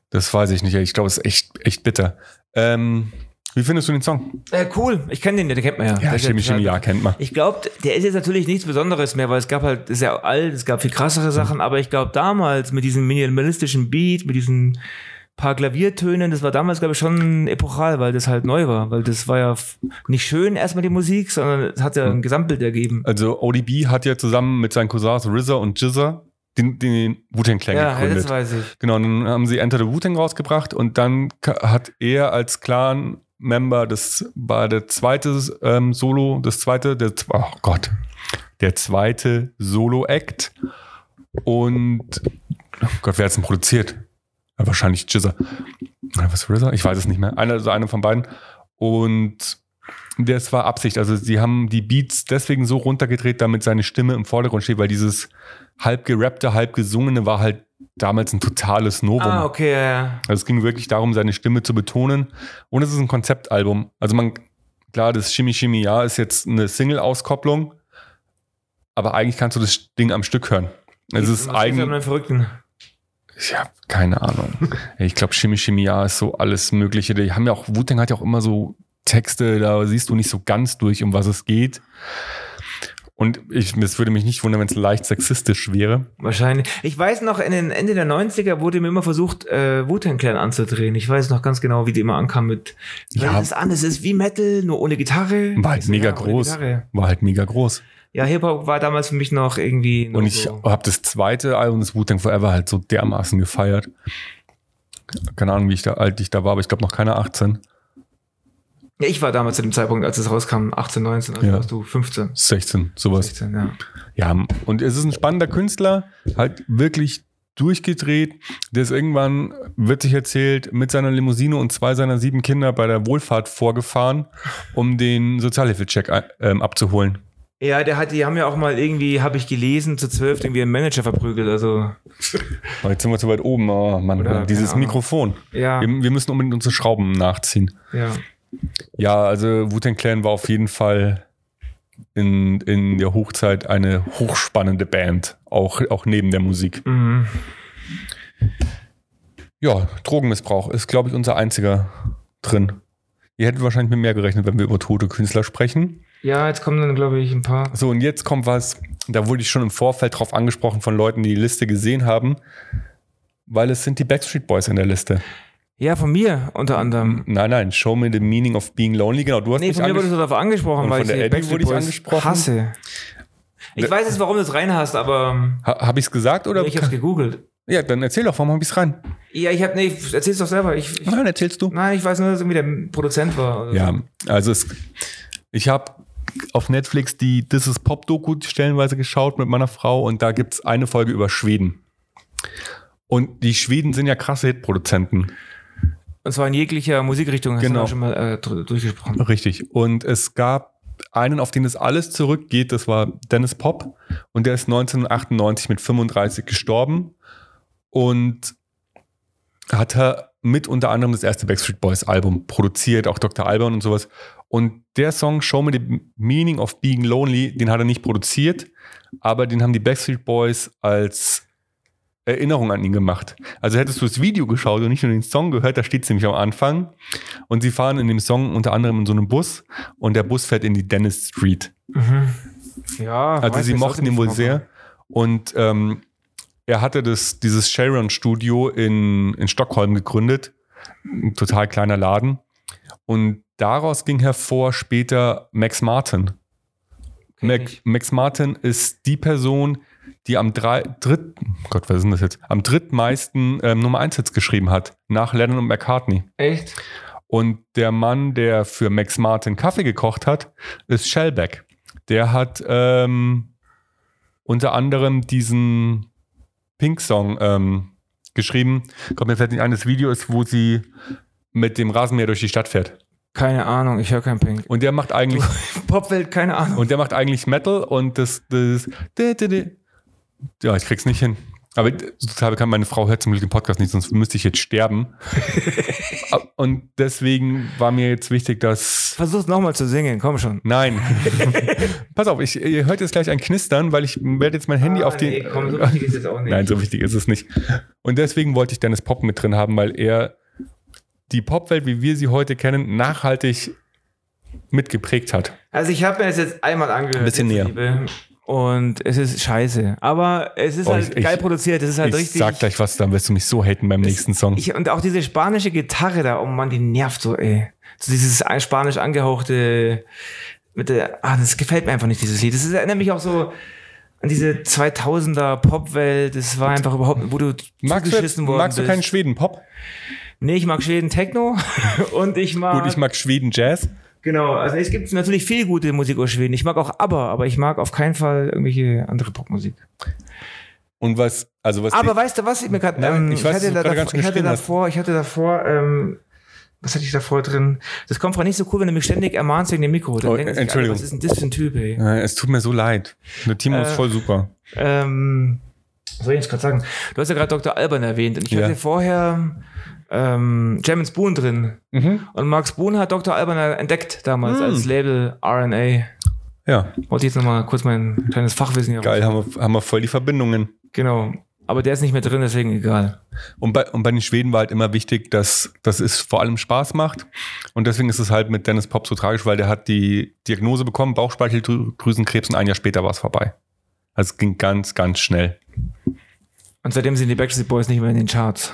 Das weiß ich nicht. Ich glaube, es ist echt, echt bitter. Ähm, wie findest du den Song? Äh, cool. Ich kenne den, den kennt man ja. Der ist Chemie, Chemie, ja, kennt man. Ich glaube, der ist jetzt natürlich nichts Besonderes mehr, weil es gab halt, ist ja alt, es gab viel krassere Sachen, aber ich glaube damals mit diesem minimalistischen Beat, mit diesen paar Klaviertönen, das war damals, glaube ich, schon epochal, weil das halt neu war, weil das war ja nicht schön erstmal die Musik, sondern es hat ja ein Gesamtbild ergeben. Also ODB hat ja zusammen mit seinen Cousins RZA und Jizza den, den Wu-Tang Clan Ja, ja, gegründet. das weiß ich. Genau, dann haben sie Enter the Wu-Tang rausgebracht und dann hat er als Clan-Member, das war der zweite ähm, Solo, das zweite, der, oh Gott, der zweite Solo-Act und oh Gott, wer hat es denn produziert? Ja, wahrscheinlich Jizza. Oder was RZA? Ich weiß es nicht mehr. Einer, also einer von beiden. Und das war Absicht. Also sie haben die Beats deswegen so runtergedreht, damit seine Stimme im Vordergrund steht, weil dieses halb gerappte, halb gesungene war halt damals ein totales Novum. Ah, okay, ja, ja. Also es ging wirklich darum, seine Stimme zu betonen. Und es ist ein Konzeptalbum. Also man, klar, das Shimmy Shimmy Ja ist jetzt eine Single-Auskopplung, aber eigentlich kannst du das Ding am Stück hören. Es ist eigentlich, einem Verrückten. Ich habe keine Ahnung. ich glaube, Shimmy Ja ist so alles Mögliche. Die haben ja auch, Wu-Tang hat ja auch immer so Texte, da siehst du nicht so ganz durch, um was es geht. Und ich, es würde mich nicht wundern, wenn es leicht sexistisch wäre. Wahrscheinlich. Ich weiß noch, in den Ende der 90er wurde mir immer versucht, äh, Wu-Tang Clan anzudrehen. Ich weiß noch ganz genau, wie die immer ankam mit. Ja. Das an, es ist wie Metal, nur ohne Gitarre. War halt Also, mega ja, groß. War halt mega groß. Ja, Hip-Hop war damals für mich noch irgendwie. Und ich so. habe das zweite Album des Wu-Tang Forever halt so dermaßen gefeiert. Keine Ahnung, wie ich da alt ich da war, aber ich glaube noch keine 18, Ja, ich war damals zu dem Zeitpunkt, als es rauskam, 18, 19, also Ja. warst du 15. 16, sowas. 16, ja. Ja, und es ist ein spannender Künstler, halt wirklich durchgedreht. Der ist irgendwann, wird sich erzählt, mit seiner Limousine und zwei seiner sieben Kinder bei der Wohlfahrt vorgefahren, um den Sozialhilfecheck ähm, abzuholen. Ja, der hat, die haben ja auch mal irgendwie, habe ich gelesen, zu zwölf irgendwie einen Manager verprügelt. Also Oh, jetzt sind wir zu weit oben. Oh Mann, Oder, dieses. Mikrofon. ja, Wir, wir müssen unbedingt unsere Schrauben nachziehen. ja. Ja, also Wu-Tang Clan war auf jeden Fall in, in der Hochzeit eine hochspannende Band, auch, auch neben der Musik. Mhm. Ja, Drogenmissbrauch ist, glaube ich, unser einziger drin. Ihr hättet wahrscheinlich mit mehr gerechnet, wenn wir über tote Künstler sprechen. Ja, jetzt kommen dann, glaube ich, ein paar. So, und jetzt kommt was, da wurde ich schon im Vorfeld drauf angesprochen von Leuten, die die Liste gesehen haben, weil es sind die Backstreet Boys in der Liste. Ja, von mir unter anderem. Nein, nein, Show me the meaning of being lonely. Genau, du hast Nee, mich von mir wurdest du darauf angesprochen, Und weil von ich der die Abby wurde ich angesprochen. hasse. Ich weiß jetzt, warum du es rein hast, aber ha, Habe ich es gesagt oder? ich habe gegoogelt. ja, dann erzähl doch, warum habe ich es rein? Ja, ich habe nee, erzähl's doch selber. Ich, ich, Nein, erzählst du. nein, ich weiß nur, dass irgendwie der Produzent war. Ja, also es, ich habe auf Netflix die This is Pop Doku stellenweise geschaut mit meiner Frau und da gibt es eine Folge über Schweden. Und die Schweden sind ja krasse Hitproduzenten. Und zwar in jeglicher Musikrichtung. Hast Genau. du schon mal äh, durchgesprochen. Richtig. Und es gab einen, auf den das alles zurückgeht, das war Dennis Pop. Und der ist 1998 mit 35 gestorben. Und hat er mit unter anderem das erste Backstreet Boys Album produziert, auch Dr. Alban und sowas. Und der Song Show Me the Meaning of Being Lonely, den hat er nicht produziert, aber den haben die Backstreet Boys als Erinnerung an ihn gemacht. Also hättest du das Video geschaut und nicht nur den Song gehört, da steht es nämlich am Anfang. Und sie fahren in dem Song unter anderem in so einem Bus und der Bus fährt in die Dennis Street. Mhm. Ja, Also sie mochten ihn wohl sehr. Und ähm, er hatte das, dieses Sharon-Studio in, in Stockholm gegründet. Ein total kleiner Laden. Und daraus ging hervor später Max Martin. Mac. Max Martin ist die Person, die am drei, dritt, Gott, was ist das jetzt? Am drittmeisten ähm, Nummer 1 Hits geschrieben hat, nach Lennon und McCartney. Echt? Und der Mann, der für Max Martin Kaffee gekocht hat, ist Shellback. Der hat ähm, unter anderem diesen Pink-Song ähm, geschrieben. Kommt mir fällt nicht ein, das Video ist, wo sie mit dem Rasenmäher durch die Stadt fährt. Keine Ahnung, ich höre kein Pink. Und der macht eigentlich Popwelt, keine Ahnung. und der macht eigentlich Metal und das, das ja, ich krieg's nicht hin. Aber total bekannt, meine Frau hört zum Glück den Podcast nicht, sonst müsste ich jetzt sterben. und deswegen war mir jetzt wichtig, dass Versuch's nochmal zu singen, komm schon. Nein. Pass auf, ich, ihr hört jetzt gleich ein Knistern, weil ich werde jetzt mein Handy auf die. Ah, Nee, komm, so wichtig ist es auch nicht. Nein, so wichtig ist es nicht. Und deswegen wollte ich Dennis Pop mit drin haben, weil er die Popwelt, wie wir sie heute kennen, nachhaltig mitgeprägt hat. Also ich habe mir das jetzt einmal angehört. Ein bisschen näher. Liebe, Und es ist scheiße. Aber es ist Oh, halt ich- geil ich- produziert. Es ist halt ich richtig. sag gleich was, dann wirst du mich so haten beim nächsten Song. Ich, und auch diese spanische Gitarre da, oh Mann, die nervt so, ey. So dieses spanisch angehauchte, mit der, ah, das gefällt mir einfach nicht, dieses Lied. Das ist, erinnert mich auch so an diese 2000er Popwelt. Das war einfach überhaupt, wo du magst du, zugeschissen worden magst du bist. keinen Schweden-Pop? Nee, ich mag Schweden Techno und ich mag, Gut, ich mag Schweden-Jazz. genau, also es gibt natürlich viel gute Musik aus Schweden. Ich mag auch ABBA, aber ich mag auf keinen Fall irgendwelche andere Popmusik. Und was, also was. Aber weißt du was? Ich, mir grad, Nein, ähm, ich weiß, hatte da gerade davor, ich hatte davor, ich hatte davor, ähm, was hatte ich davor drin? Das kommt nicht so cool, wenn du mich ständig ermahnst wegen dem Mikro. Dann Oh, denken sich Entschuldigung. Alle, was ist denn das für ein Typ, ey? Äh, es tut mir so leid. Der Timo ist Äh, voll super. Ähm, was soll ich jetzt gerade sagen? Du hast ja gerade Dr. Alban erwähnt und ich Ja. hatte vorher ähm, and Spoon drin. Mhm. Und Max Spoon hat Dr. Alban entdeckt damals Hm. als Label RNA. Ja, Wollte jetzt nochmal kurz mein kleines Fachwissen hier geil, haben wir, haben wir voll die Verbindungen. Genau. Aber der ist nicht mehr drin, deswegen egal. Und bei, und bei den Schweden war halt immer wichtig, dass, dass es vor allem Spaß macht. Und deswegen ist es halt mit Dennis Pop so tragisch, weil der hat die Diagnose bekommen, Bauchspeicheldrüsenkrebs und ein Jahr später war es vorbei. Also es ging ganz, ganz schnell. Und seitdem sind die Backstreet Boys nicht mehr in den Charts.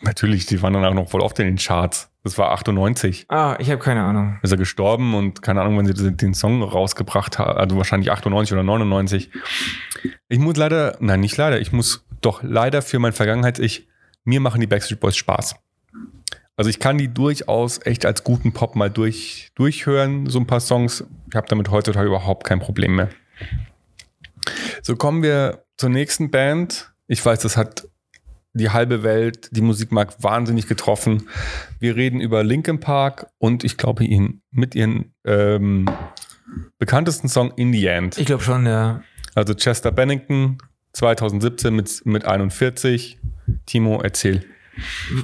Natürlich, die waren dann auch noch voll oft in den Charts. Das war 98. Ah, ich habe keine Ahnung. Ist er gestorben und keine Ahnung, wann sie den den Song rausgebracht haben. Also wahrscheinlich 98 oder 99. Ich muss leider, nein, nicht leider, ich muss doch leider für mein Vergangenheits-Ich, mir machen die Backstreet Boys Spaß. Also ich kann die durchaus echt als guten Pop mal durch, durchhören, so ein paar Songs. Ich habe damit heutzutage überhaupt kein Problem mehr. So kommen wir zur nächsten Band, Ich weiß, das hat die halbe Welt, die Musikmarkt wahnsinnig getroffen. Wir reden über Linkin Park und ich glaube ihn mit ihren ähm, bekanntesten Song In the End. Ich glaube schon, ja. Also Chester Bennington 2017 mit, mit 41. Timo, erzähl.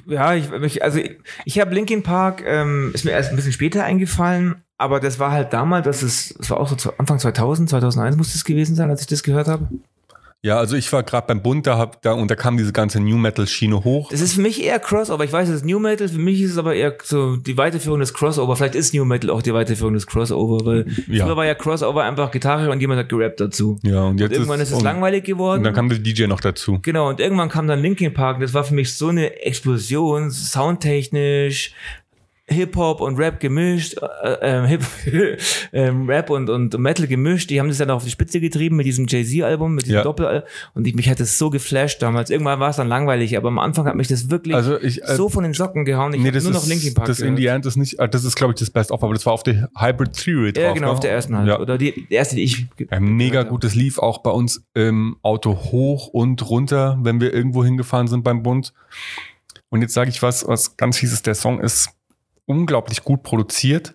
Ja, ich, ich also ich, ich habe Linkin Park, ähm, ist mir erst ein bisschen später eingefallen, aber das war halt damals, das ist, das war auch so Anfang 2000, 2001 muss es gewesen sein, als ich das gehört habe. Ja, also ich war gerade beim Bund da, hab, da und da kam diese ganze New Metal Schiene hoch. Das ist für mich eher Crossover. Ich weiß, es ist New Metal, für mich ist es aber eher so die Weiterführung des Crossover. Vielleicht ist New Metal auch die Weiterführung des Crossover, weil Ja. früher war ja Crossover einfach Gitarre und jemand hat gerappt dazu. Ja, und jetzt Und irgendwann ist, es langweilig geworden. Und dann kam der DJ noch dazu. Genau, und irgendwann kam dann Linkin Park. Das war für mich so eine Explosion, soundtechnisch, Hip-Hop und Rap gemischt, äh, ähm, Hip ähm, Rap und, und Metal gemischt. Die haben das dann auf die Spitze getrieben mit diesem Jay-Z-Album, mit diesem Ja. Doppel Und ich, mich hat das so geflasht damals. Irgendwann war es dann langweilig, aber am Anfang hat mich das wirklich Also ich, äh, so von den Socken gehauen. Ich nee, das nur ist, noch Linkin Park das in gehört. the End ist nicht, äh, das ist glaube ich das Best of, aber das war auf der Hybrid Theory Ja, drauf, genau, ne? auf der ersten halt. Ja. Oder die, die erste, die ich Ja, mega gehört gut. Das lief auch bei uns im Auto hoch und runter, wenn wir irgendwo hingefahren sind beim Bund. Und jetzt sage ich was, was ganz fieses. Der Song ist unglaublich gut produziert,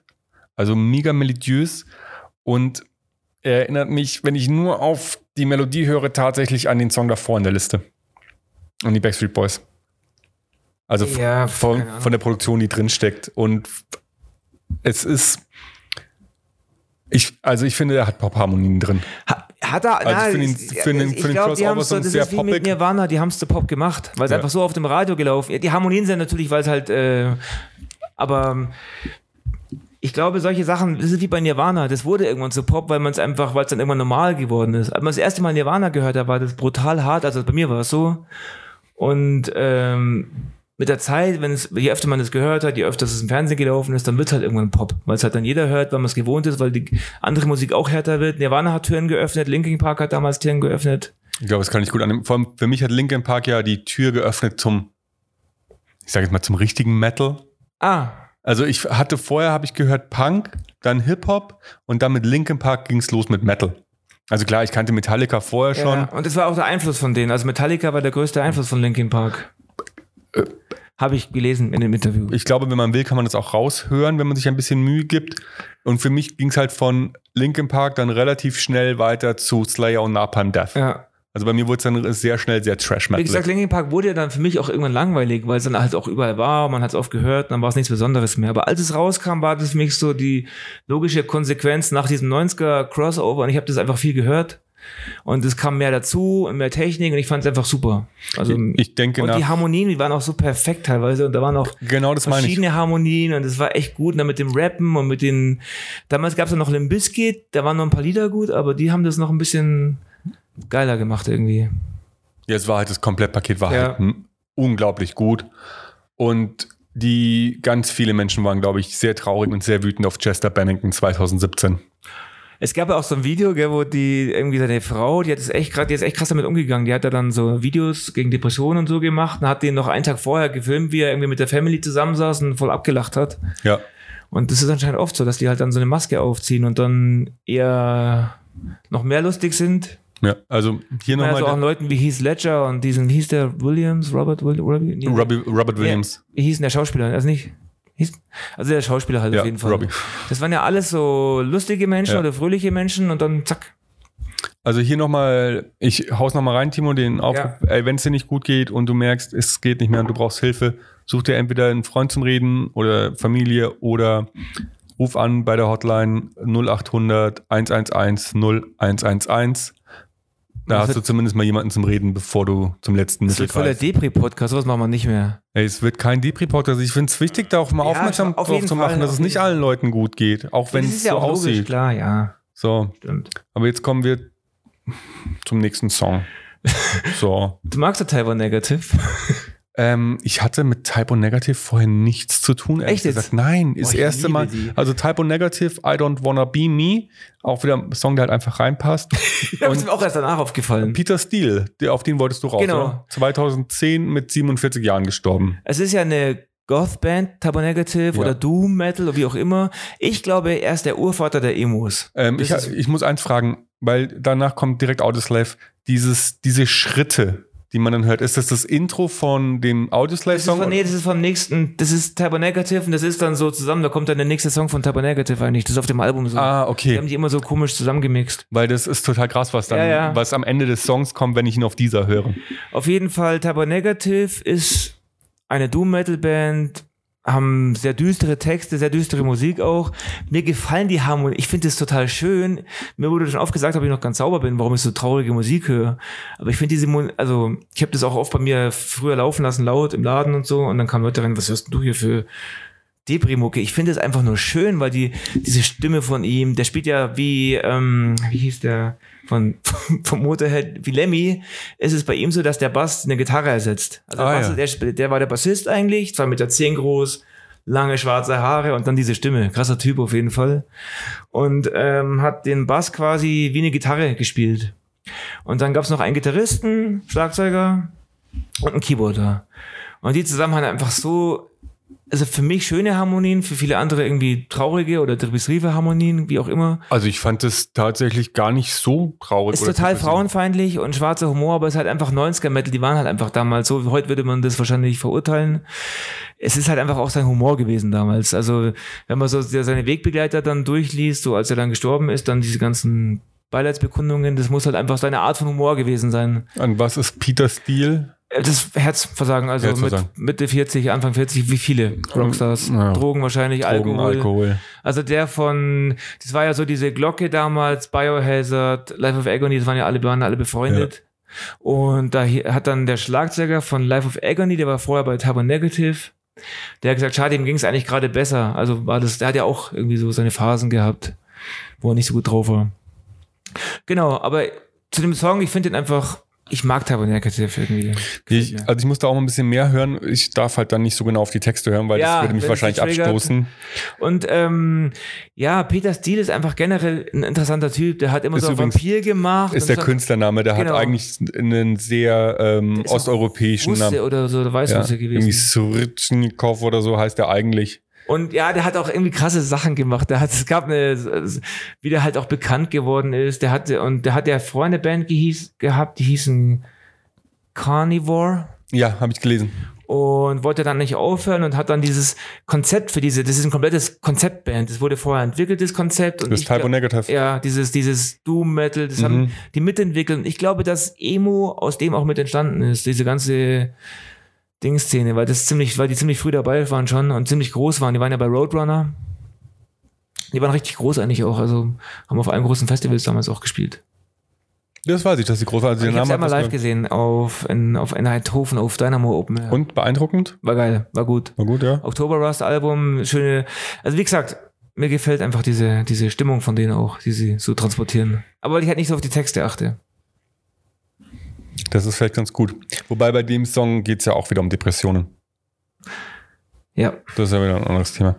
also mega melodiös und er erinnert mich, wenn ich nur auf die Melodie höre, tatsächlich an den Song davor in der Liste. An die Backstreet Boys. Also. Ja, von, von der Produktion, die drin steckt. Und es ist, ich, also ich finde, er hat Pop-Harmonien drin. Ha- Hat er, Also nein, für den- für den- ich für den glaub, die haben's so, das sehr ist wie mit. Nirvana, die haben es zu Pop gemacht, weil es Ja. einfach so auf dem Radio gelaufen ist. Die Harmonien sind natürlich, weil es halt, äh, aber ähm, ich glaube, solche Sachen, das ist wie bei Nirvana, das wurde irgendwann zu Pop, weil man es einfach, weil es dann irgendwann normal geworden ist. Als man das erste Mal Nirvana gehört hat, war das brutal hart, also bei mir war es so. Und ähm, mit der Zeit, wenn es, je öfter man es gehört hat, je öfter es im Fernsehen gelaufen ist, dann wird es halt irgendwann Pop, weil es halt dann jeder hört, weil man es gewohnt ist, weil die andere Musik auch härter wird. Nirvana hat Türen geöffnet, Linkin Park hat damals Türen geöffnet. Ich glaube, das kann ich gut annehmen. Vor allem für mich hat Linkin Park ja die Tür geöffnet zum, ich sage jetzt mal, zum richtigen Metal. Ah, Also ich hatte vorher, habe ich gehört, Punk, dann Hip-Hop und dann mit Linkin Park ging es los mit Metal. Also klar, ich kannte Metallica vorher schon. ja. Und das war auch der Einfluss von denen. Also Metallica war der größte Einfluss von Linkin Park. Habe ich gelesen in dem Interview. Ich glaube, wenn man will, kann man das auch raushören, wenn man sich ein bisschen Mühe gibt. Und für mich ging es halt von Linkin Park dann relativ schnell weiter zu Slayer und Napalm Death. ja. Also bei mir wurde es dann sehr schnell sehr Wie trash-metal. gesagt, Linkin Park wurde ja dann für mich auch irgendwann langweilig, weil es dann halt auch überall war, man hat es oft gehört, dann war es nichts Besonderes mehr. Aber als es rauskam, war das für mich so die logische Konsequenz nach diesem 90er Crossover und ich habe das einfach viel gehört. Und es kam mehr dazu und mehr Technik und ich fand es einfach super. Also, Ich denke und die Harmonien, die waren auch so perfekt teilweise und da waren auch Genau das meine ich. verschiedene Harmonien und es war echt gut. Und dann mit dem Rappen und mit den, damals gab es ja noch Limp Bizkit, da waren noch ein paar Lieder gut, aber die haben das noch ein bisschen geiler gemacht irgendwie. Ja, es war halt das Komplettpaket war Ja. halt unglaublich gut. Und die ganz viele Menschen waren, glaube ich, sehr traurig und sehr wütend auf Chester Bennington 2017. Es gab ja auch so ein Video, gell, wo die irgendwie seine Frau, die hat es echt gerade, die ist echt krass damit umgegangen. Die hat da dann so Videos gegen Depressionen und so gemacht und hat den noch einen Tag vorher gefilmt, wie er irgendwie mit der Family zusammensaß und voll abgelacht hat. Ja. Und das ist anscheinend oft so, dass die halt dann so eine Maske aufziehen und dann eher noch mehr lustig sind. Ja, also hier Also auch nochmal Leuten wie Heath Ledger und diesen, wie hieß der Williams, Robert, Will, Robbie, nee, Robbie, Robert Williams. wie hieß denn der Schauspieler? Also nicht, hieß, also der Schauspieler halt Ja, auf jeden Fall. Robbie. Das waren ja alles so lustige Menschen Ja. oder fröhliche Menschen und dann zack. Also hier nochmal, ich haus nochmal rein, Timo, den Aufruf, ey, wenn es dir nicht gut geht und du merkst, es geht nicht mehr und du brauchst Hilfe, such dir entweder einen Freund zum Reden oder Familie oder ruf an bei der Hotline 0800 111 0111. Da Das hast du zumindest mal jemanden zum Reden, bevor du zum letzten Das wird voll der greifst. Depri-Podcast, sowas machen wir nicht mehr. Ey, es wird kein Depri-Podcast. Ich finde es wichtig, da auch mal Ja, aufmerksam auf drauf zu Fall, machen, dass auf es nicht allen Leuten gut geht, auch wenn das es ist ja so auch logisch, aussieht. klar, ja. So, Stimmt. aber jetzt kommen wir zum nächsten Song. So. Du magst ja Taiwan Negative. Ähm, ich hatte mit Typo Negative vorher nichts zu tun, ehrlich Echt jetzt? gesagt. Nein, ist das ich erste Mal. die. Also Typo Negative, I Don't Wanna Be Me. Auch wieder ein Song, der halt einfach reinpasst. Ja, ist mir auch erst danach aufgefallen. Peter Steele, der, auf den wolltest du raus, Genau. oder? 2010 mit 47 Jahren gestorben. Es ist ja eine Goth-Band, Negative Ja. oder Doom Metal oder wie auch immer. Ich glaube, er ist der Urvater der Emos. Ähm, ich, Das ich muss eins fragen, weil danach kommt direkt Audioslave. Dieses, diese Schritte die man dann hört. Ist das das Intro von dem Audioslave-Song? nee, das ist vom nächsten, das ist Negative und das ist dann so zusammen, da kommt dann der nächste Song von Negative eigentlich, das ist auf dem Album so. Ah, Die okay. haben die immer so komisch zusammengemixt. Weil das ist total krass, was dann, Ja, ja. was am Ende des Songs kommt, wenn ich ihn auf dieser höre. Auf jeden Fall, Negative ist eine Doom-Metal-Band, haben sehr düstere Texte, sehr düstere Musik auch. Mir gefallen die Harmonien. Ich finde es total schön. Mir wurde schon oft gesagt, ob ich noch ganz sauber bin, warum ich so traurige Musik höre. Aber ich finde diese, Mo- also ich habe das auch oft bei mir früher laufen lassen, laut im Laden und so. Und dann kamen Leute rein, was hörst du hier für Deprimucke? Ich finde es einfach nur schön, weil die diese Stimme von ihm, der spielt ja wie, ähm, wie hieß der von vom Motorhead, wie Lemmy, ist es bei ihm so, dass der Bass eine Gitarre ersetzt. Also der, Ah, Bass, ja. der, der war der Bassist eigentlich, zwar mit der 10 groß, lange schwarze Haare und dann diese Stimme. Krasser Typ auf jeden Fall. Und ähm, hat den Bass quasi wie eine Gitarre gespielt. Und dann gab's noch einen Gitarristen, Schlagzeuger und einen Keyboarder. Und die zusammen haben einfach so, also für mich schöne Harmonien, für viele andere irgendwie traurige oder depressive Harmonien, wie auch immer. Also ich fand es tatsächlich gar nicht so traurig. Ist total depressiv. frauenfeindlich und schwarzer Humor, aber es ist halt einfach 90er-Metal, die waren halt einfach damals so. Heute würde man das wahrscheinlich verurteilen. Es ist halt einfach auch sein Humor gewesen damals. Also, wenn man so seine Wegbegleiter dann durchliest, so als er dann gestorben ist, dann diese ganzen Beileidsbekundungen, das muss halt einfach seine Art von Humor gewesen sein. An was ist Peter Steele? Äh, Das Herzversagen, also Herzversagen. mit Mitte 40, Anfang 40, wie viele Rockstars? Ja. Drogen wahrscheinlich, Drogen, Alkohol. Alkohol. Also der von, das war ja so diese Glocke damals, Biohazard, Life of Agony, das waren ja alle, waren alle befreundet. Und da hat dann der Schlagzeuger von Life of Agony, der war vorher bei Turbo Negative, der hat gesagt, schade, ihm ging es eigentlich gerade besser. Also war das, der hat ja auch irgendwie so seine Phasen gehabt, wo er nicht so gut drauf war. Genau, aber zu dem Song, ich finde den einfach, ich mag Turbo Negative irgendwie. Ich, also ich muss da auch mal ein bisschen mehr hören. Ich darf halt dann nicht so genau auf die Texte hören, weil Ja, das würde mich wahrscheinlich abstoßen. Und ähm, ja, Peter Steele ist einfach generell ein interessanter Typ. Der hat immer Ist so übrigens- Vampir gemacht. Ist der Künstlername, der Genau. hat eigentlich einen sehr ähm, Ist osteuropäischen Russe Namen. oder so, der weiß Ja, was er irgendwie gewesen. Sritschnikow oder so heißt er eigentlich. Und ja, der hat auch irgendwie krasse Sachen gemacht. Der hat, es gab eine, wie der halt auch bekannt geworden ist. Der hatte, und der hat ja vorher eine Band gehieß, gehabt, die hießen Carnivore. Ja, habe ich gelesen. und wollte dann nicht aufhören und hat dann dieses Konzept für diese, das ist ein komplettes Konzeptband. Das wurde vorher entwickelt, das Konzept. Und Das Typo glaub- Negative. Ja, dieses, dieses Doom Metal, das haben Mhm. die mitentwickelt. Und ich glaube, dass Emo aus dem auch mit entstanden ist, diese ganze Dingszene, weil das ziemlich, weil die ziemlich früh dabei waren schon und ziemlich groß waren. Die waren ja bei Roadrunner. Die waren richtig groß eigentlich auch, also haben auf allen großen Festivals damals auch gespielt. Das weiß ich, dass die große also ich habe Name einmal live gesehen auf, in, auf in Eindhoven auf Dynamo Open. Air. Und beeindruckend. War geil, war gut. War gut, ja. Oktober Rust Album, schöne, also wie gesagt, mir gefällt einfach diese, diese Stimmung von denen auch, die sie so transportieren. Aber weil ich halt nicht so auf die Texte achte. Das ist vielleicht ganz gut. Wobei bei dem Song geht es ja auch wieder um Depressionen. Ja. Das ist ja wieder ein anderes Thema.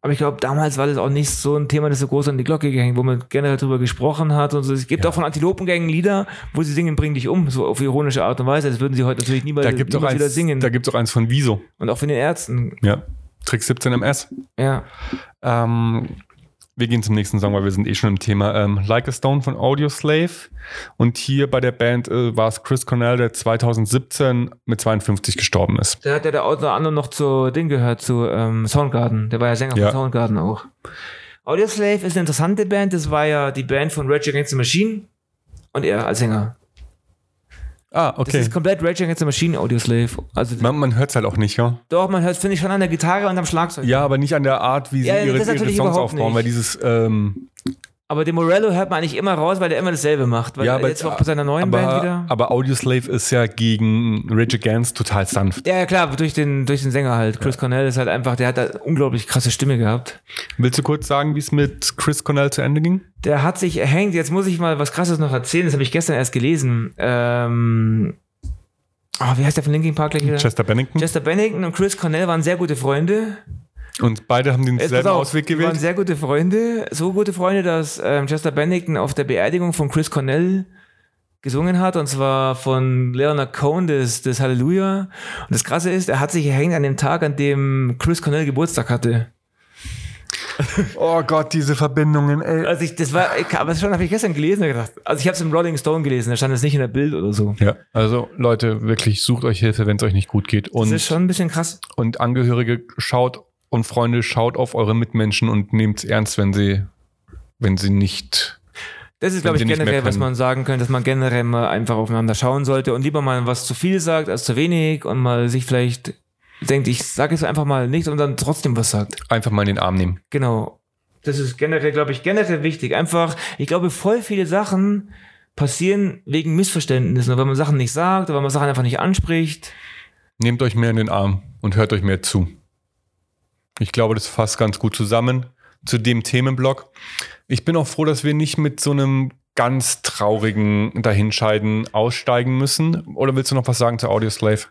Aber ich glaube, damals war das auch nicht so ein Thema, das so groß an die Glocke gehängt, wo man generell drüber gesprochen hat und so. Es gibt Ja. auch von Antilopengängen Lieder, wo sie singen, bring dich um, so auf ironische Art und Weise. Das würden sie heute natürlich niemals, Da gibt es auch, niemals wieder eins- singen. da gibt's auch eins von Wieso. und auch von den Ärzten. Ja. Trick 17 MS. Ja. Ähm, wir gehen zum nächsten Song, weil wir sind eh schon im Thema. Ähm, like a Stone von Audioslave. Und hier bei der Band äh, war es Chris Cornell, der 2017 mit 52 gestorben ist. Der hat ja der unter anderem noch zu Ding gehört, zu ähm, Soundgarden. Der war ja Sänger Ja. von Soundgarden auch. Audioslave ist eine interessante Band. Das war ja die Band von Rage Against the Machine. Und er als Sänger. Ah, Das okay. ist komplett Rage Against the Machine Audioslave. Also Man, man hört es halt auch nicht, ja. doch, man hört, finde ich, schon an der Gitarre und am Schlagzeug. Ja, aber nicht an der Art, wie sie Ja, ihre, das ihre Songs aufbauen, nicht. weil dieses, ähm, Aber den Morello hört man eigentlich immer raus, weil der immer dasselbe macht. Weil ja, er aber, jetzt auch bei seiner neuen aber, Band wieder. aber Audioslave ist ja gegen Rage Against total sanft. Ja, ja, klar, durch den, durch den Sänger halt. Chris Cornell ist halt einfach, der hat da unglaublich krasse Stimme gehabt. Willst du kurz sagen, wie es mit Chris Cornell zu Ende ging? Der hat sich erhängt. Jetzt muss ich mal was Krasses noch erzählen. Das habe ich gestern erst gelesen. Ähm, oh, wie heißt der von Linkin Park gleich wieder? Chester Bennington. Chester Bennington und Chris Cornell waren sehr gute Freunde. Und beide haben denselben pass auf, Ausweg die waren gewählt. sehr gute Freunde. So gute Freunde, dass ähm, Chester Bennington auf der Beerdigung von Chris Cornell gesungen hat. Und zwar von Leonard Cohen, das, das Halleluja. Und das Krasse ist, er hat sich erhängt an dem Tag, an dem Chris Cornell Geburtstag hatte. Oh Gott, diese Verbindungen, ey. Also ich, das war, ich, aber schon habe ich gestern gelesen und gedacht. Also ich habe es im Rolling Stone gelesen, da stand es nicht in der Bild oder so. Ja, also Leute, wirklich sucht euch Hilfe, wenn es euch nicht gut geht. Und, das ist schon ein bisschen krass. und Angehörige schaut und Freunde, schaut auf eure Mitmenschen und nehmt es ernst, wenn sie, wenn sie nicht. Das ist, glaube Wenn ich, generell, was man sagen könnte, dass man generell mal einfach aufeinander schauen sollte und lieber mal was zu viel sagt als zu wenig und mal sich vielleicht denkt, ich sage es einfach mal nicht und dann trotzdem was sagt. Einfach mal in den Arm nehmen. Genau. Das ist generell, glaube ich, generell wichtig. Einfach, ich glaube, voll viele Sachen passieren wegen Missverständnissen, weil man Sachen nicht sagt, oder weil man Sachen einfach nicht anspricht. Nehmt euch mehr in den Arm und hört euch mehr zu. Ich glaube, das fasst ganz gut zusammen zu dem Themenblock. Ich bin auch froh, dass wir nicht mit so einem ganz traurigen Dahinscheiden aussteigen müssen. Oder willst du noch was sagen zu Audioslave?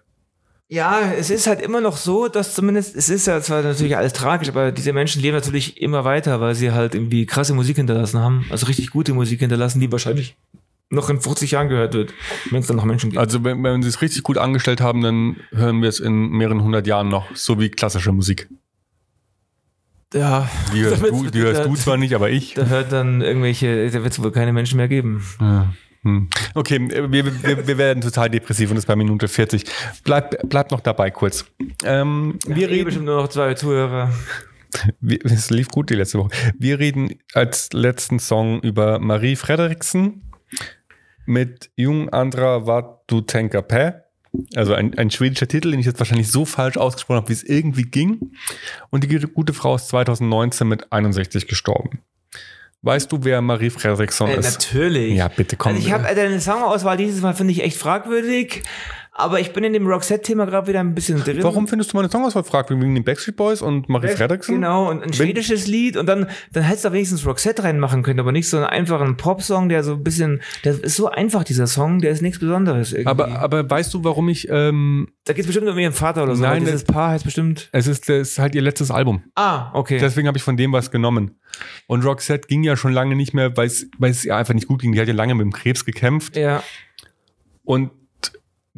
Ja, es ist halt immer noch so, dass zumindest, es ist ja zwar natürlich alles tragisch, aber diese Menschen leben natürlich immer weiter, weil sie halt irgendwie krasse Musik hinterlassen haben. Also richtig gute Musik hinterlassen, die wahrscheinlich noch in 50 Jahren gehört wird, wenn es dann noch Menschen gibt. Also, wenn, wenn sie es richtig gut angestellt haben, dann hören wir es in mehreren hundert Jahren noch, so wie klassische Musik. Ja, Die hörst, du, die hörst da- du zwar nicht, aber ich. Da hört dann irgendwelche, da wird es wohl keine Menschen mehr geben. Ja. Hm. Okay, wir, wir, wir werden total depressiv und das bei Minute 40. Bleib, bleib noch dabei kurz. Ähm, wir Wir reden reden, bestimmt nur noch zwei Zuhörer. wir, es lief gut die letzte Woche. Wir reden als letzten Song über Marie Frederiksen mit Jung Andra Wat du tänker Pä. Also ein, ein schwedischer Titel, den ich jetzt wahrscheinlich so falsch ausgesprochen habe, wie es irgendwie ging. Und die gute Frau ist 2019 mit 61 gestorben. Weißt du, wer Marie Frederiksen Äh, ist? natürlich. Ja, bitte komm. Also ich habe deine Songauswahl dieses Mal finde ich echt fragwürdig, aber ich bin in dem Roxette-Thema gerade wieder ein bisschen drin. Warum findest du meine Songauswahl fragwürdig? Wegen den Backstreet Boys und Marie Frederiksen? Genau, und ein schwedisches Lied und dann, dann hättest du wenigstens Roxette reinmachen können, aber nicht so einen einfachen Popsong, der so ein bisschen, der ist so einfach, dieser Song, der ist nichts Besonderes irgendwie. Aber, aber weißt du, warum ich, ähm, da geht es bestimmt um ihren Vater oder so. Nein, dieses Paar heißt bestimmt. es ist, das ist halt ihr letztes Album. Ah, okay. Deswegen habe ich von dem was genommen. Und Roxette ging ja schon lange nicht mehr, weil es, weil es ihr einfach nicht gut ging. Die hat ja lange mit dem Krebs gekämpft. ja. Und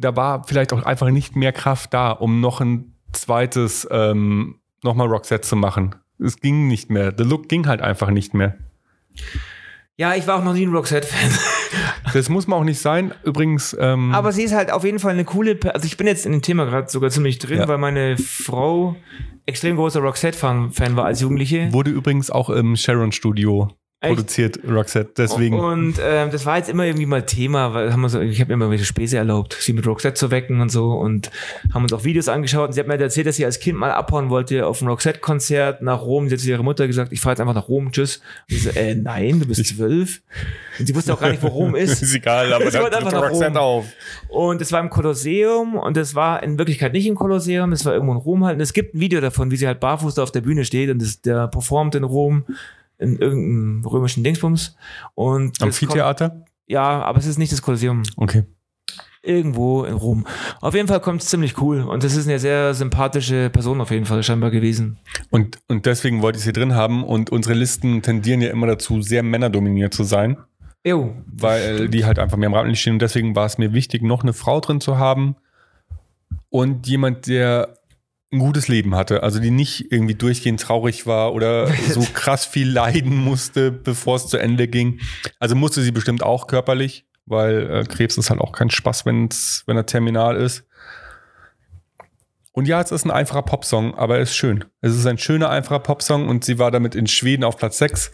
da war vielleicht auch einfach nicht mehr Kraft da, um noch ein zweites, ähm, nochmal Roxette zu machen. Es ging nicht mehr. The Look ging halt einfach nicht mehr. Ja, ich war auch noch nie ein Roxette-Fan. Das muss man auch nicht sein. Übrigens, ähm, Aber sie ist halt auf jeden Fall eine coole, Per- also ich bin jetzt in dem Thema gerade sogar ziemlich drin, Ja. weil meine Frau extrem großer Roxette-Fan Fan war als Jugendliche. wurde übrigens auch im Sharon Studio Echt? produziert, Roxette. Deswegen. Und ähm, das war jetzt immer irgendwie mal Thema, weil haben wir so, ich habe mir immer welche Späße erlaubt, sie mit Roxette zu wecken und so und haben uns auch Videos angeschaut und sie hat mir erzählt, dass sie als Kind mal abhauen wollte auf ein Roxette-Konzert nach Rom. Sie hat zu ihrer Mutter gesagt, ich fahre jetzt einfach nach Rom, tschüss. Und sie so, äh, nein, du bist zwölf. Und sie wusste auch gar nicht, wo Rom ist. ist egal, aber Es da wollte einfach nach Roxette Rom. auf. Und es war im Kolosseum und es war in Wirklichkeit nicht im Kolosseum, es war irgendwo in Rom halt. Und es gibt ein Video davon, wie sie halt barfuß da auf der Bühne steht und das, der performt in Rom in irgendeinem römischen Dingsbums. Und Amphitheater? Ja, aber es ist nicht das Kolosseum. Okay. Irgendwo in Rom. Auf jeden Fall kommt es ziemlich cool. Und das ist eine sehr sympathische Person auf jeden Fall scheinbar gewesen. Und, und deswegen wollte ich sie drin haben. Und unsere Listen tendieren ja immer dazu, sehr männerdominiert zu sein, Jo. weil die halt einfach mehr im Rampenlicht stehen. Und deswegen war es mir wichtig, noch eine Frau drin zu haben und jemand, der ein gutes Leben hatte. Also die nicht irgendwie durchgehend traurig war oder so krass viel leiden musste, bevor es zu Ende ging. Also musste sie bestimmt auch körperlich, weil äh, Krebs ist halt auch kein Spaß, wenn's, wenn er terminal ist. Und ja, es ist ein einfacher Popsong, aber er ist schön. Es ist ein schöner, einfacher Popsong und sie war damit in Schweden auf Platz 6.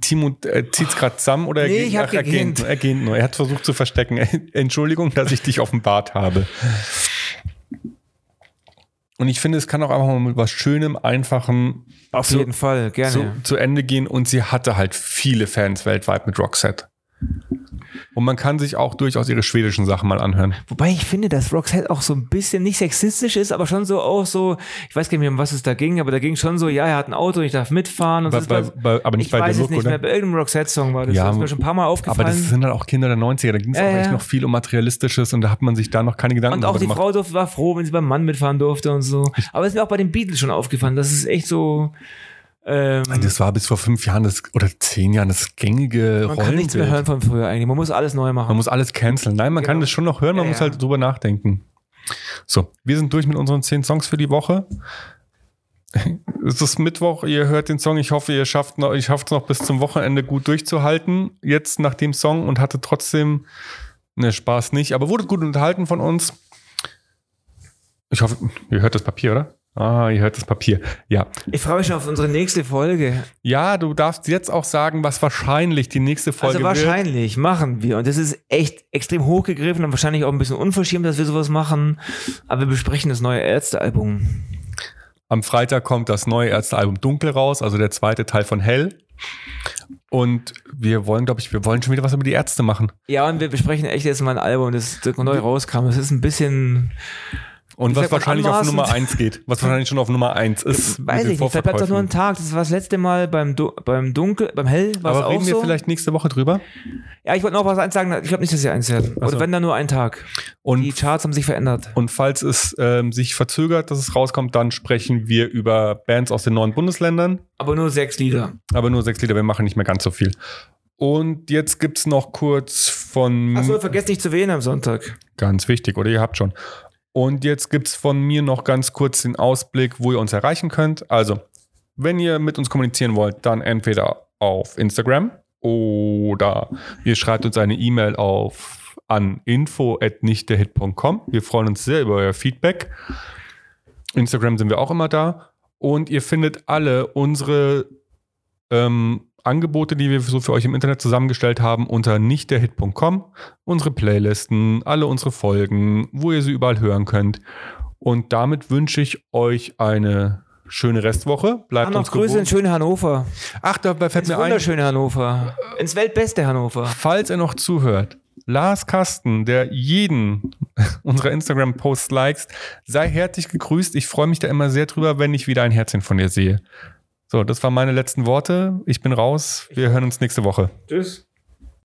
Timo äh, zieht's gerade zusammen oder Nee, er, ich hab ach, er, gähnt nur, er gähnt nur. Er hat versucht zu verstecken. Entschuldigung, dass ich dich offenbart habe. Und ich finde, es kann auch einfach mal mit was Schönem, Einfachem Auf zu, jeden Fall, gerne. zu, zu Ende gehen. Und sie hatte halt viele Fans weltweit mit Roxette. Und man kann sich auch durchaus ihre schwedischen Sachen mal anhören. Wobei ich finde, dass Roxette auch so ein bisschen nicht sexistisch ist, aber schon so auch so, ich weiß gar nicht mehr, um was es da ging, aber da ging schon so, ja, er hat ein Auto, ich darf mitfahren. Und Bei, so. bei, bei, aber nicht ich bei weiß The es Look, nicht oder? mehr, bei irgendeinem Roxette-Song war das. Ja, das ist mir schon ein paar Mal aufgefallen. Aber das sind halt auch Kinder der 90er. Da ging es Ja, auch echt noch viel um Materialistisches und da hat man sich da noch keine Gedanken und auch die gemacht. Frau durfte, war froh, wenn sie beim Mann mitfahren durfte und so. Aber es ist mir auch bei den Beatles schon aufgefallen. Das ist echt so. Ähm, Das war bis vor fünf Jahren das, oder zehn Jahren das gängige man kann nichts mehr hören von früher eigentlich. Man muss alles neu Man machen. muss alles canceln. Nein, man kann Genau. das schon noch hören, man Ja, muss ja. halt drüber nachdenken. So, wir sind durch mit unseren zehn Songs für die Woche. Es ist Mittwoch, ihr hört den Song. Ich hoffe, ihr schafft noch, ich schafft es noch bis zum Wochenende gut durchzuhalten. Jetzt nach dem Song und hatte trotzdem, ne, Spaß nicht, aber wurde gut unterhalten von uns. Ich hoffe, ihr hört das Papier, oder? Ah, ihr hört das Papier. Ja. Ich freue mich schon auf unsere nächste Folge. Ja, du darfst jetzt auch sagen, was wahrscheinlich die nächste Folge Also wird. wahrscheinlich machen wir. Und das ist echt extrem hochgegriffen und wahrscheinlich auch ein bisschen unverschämt, dass wir sowas machen. Aber wir besprechen das neue Ärztealbum. Am Freitag kommt das neue Ärztealbum Dunkel raus, also der zweite Teil von Hell. Und wir wollen, glaube ich, wir wollen schon wieder was über die Ärzte machen. Ja, und wir besprechen echt jetzt mal ein Album, das neu rauskam. Das ist ein bisschen, Und was wahrscheinlich auf? Nummer 1 geht. Was wahrscheinlich schon auf Nummer 1 ist. weiß ich nicht, vielleicht bleibt doch nur ein. Tag. Das war das letzte Mal beim, Du- beim Dunkel, beim Hell, war Aber reden wir so. vielleicht nächste Woche drüber? Ja, ich wollte noch was eins sagen. Ich glaube nicht, dass sie eins werden. Ach so. Oder wenn dann nur ein Tag. Und Die Charts haben sich verändert. Und falls es ähm, sich verzögert, dass es rauskommt, dann sprechen wir über Bands aus den neuen Bundesländern. Aber nur sechs Lieder. Aber nur sechs Lieder, wir machen nicht mehr ganz so viel. Und jetzt gibt es noch kurz von. Achso, vergesst nicht zu wählen am Sonntag. Ganz wichtig, oder? Ihr habt schon. Und jetzt gibt es von mir noch ganz kurz den Ausblick, wo ihr uns erreichen könnt. Also, wenn ihr mit uns kommunizieren wollt, dann entweder auf Instagram oder ihr schreibt uns eine E-Mail auf an info@nichtderhit.com. Wir freuen uns sehr über euer Feedback. Instagram sind wir auch immer da. Und ihr findet alle unsere ähm, Angebote, die wir so für euch im Internet zusammengestellt haben, unter nichtderhit.com. Unsere Playlisten, alle unsere Folgen, wo ihr sie überall hören könnt. Und damit wünsche ich euch eine schöne Restwoche. Bleibt noch uns Grüße ins gewogen. schöne Hannover. Ach, dabei fällt mir ein, wunderschöne Hannover. Ins weltbeste Hannover. falls er noch zuhört, Lars Kasten, der jeden unserer Instagram-Posts likes, sei herzlich gegrüßt. Ich freue mich da immer sehr drüber, wenn ich wieder ein Herzchen von dir sehe. So, das waren meine letzten Worte. Ich bin raus. Wir hören uns nächste Woche. Tschüss.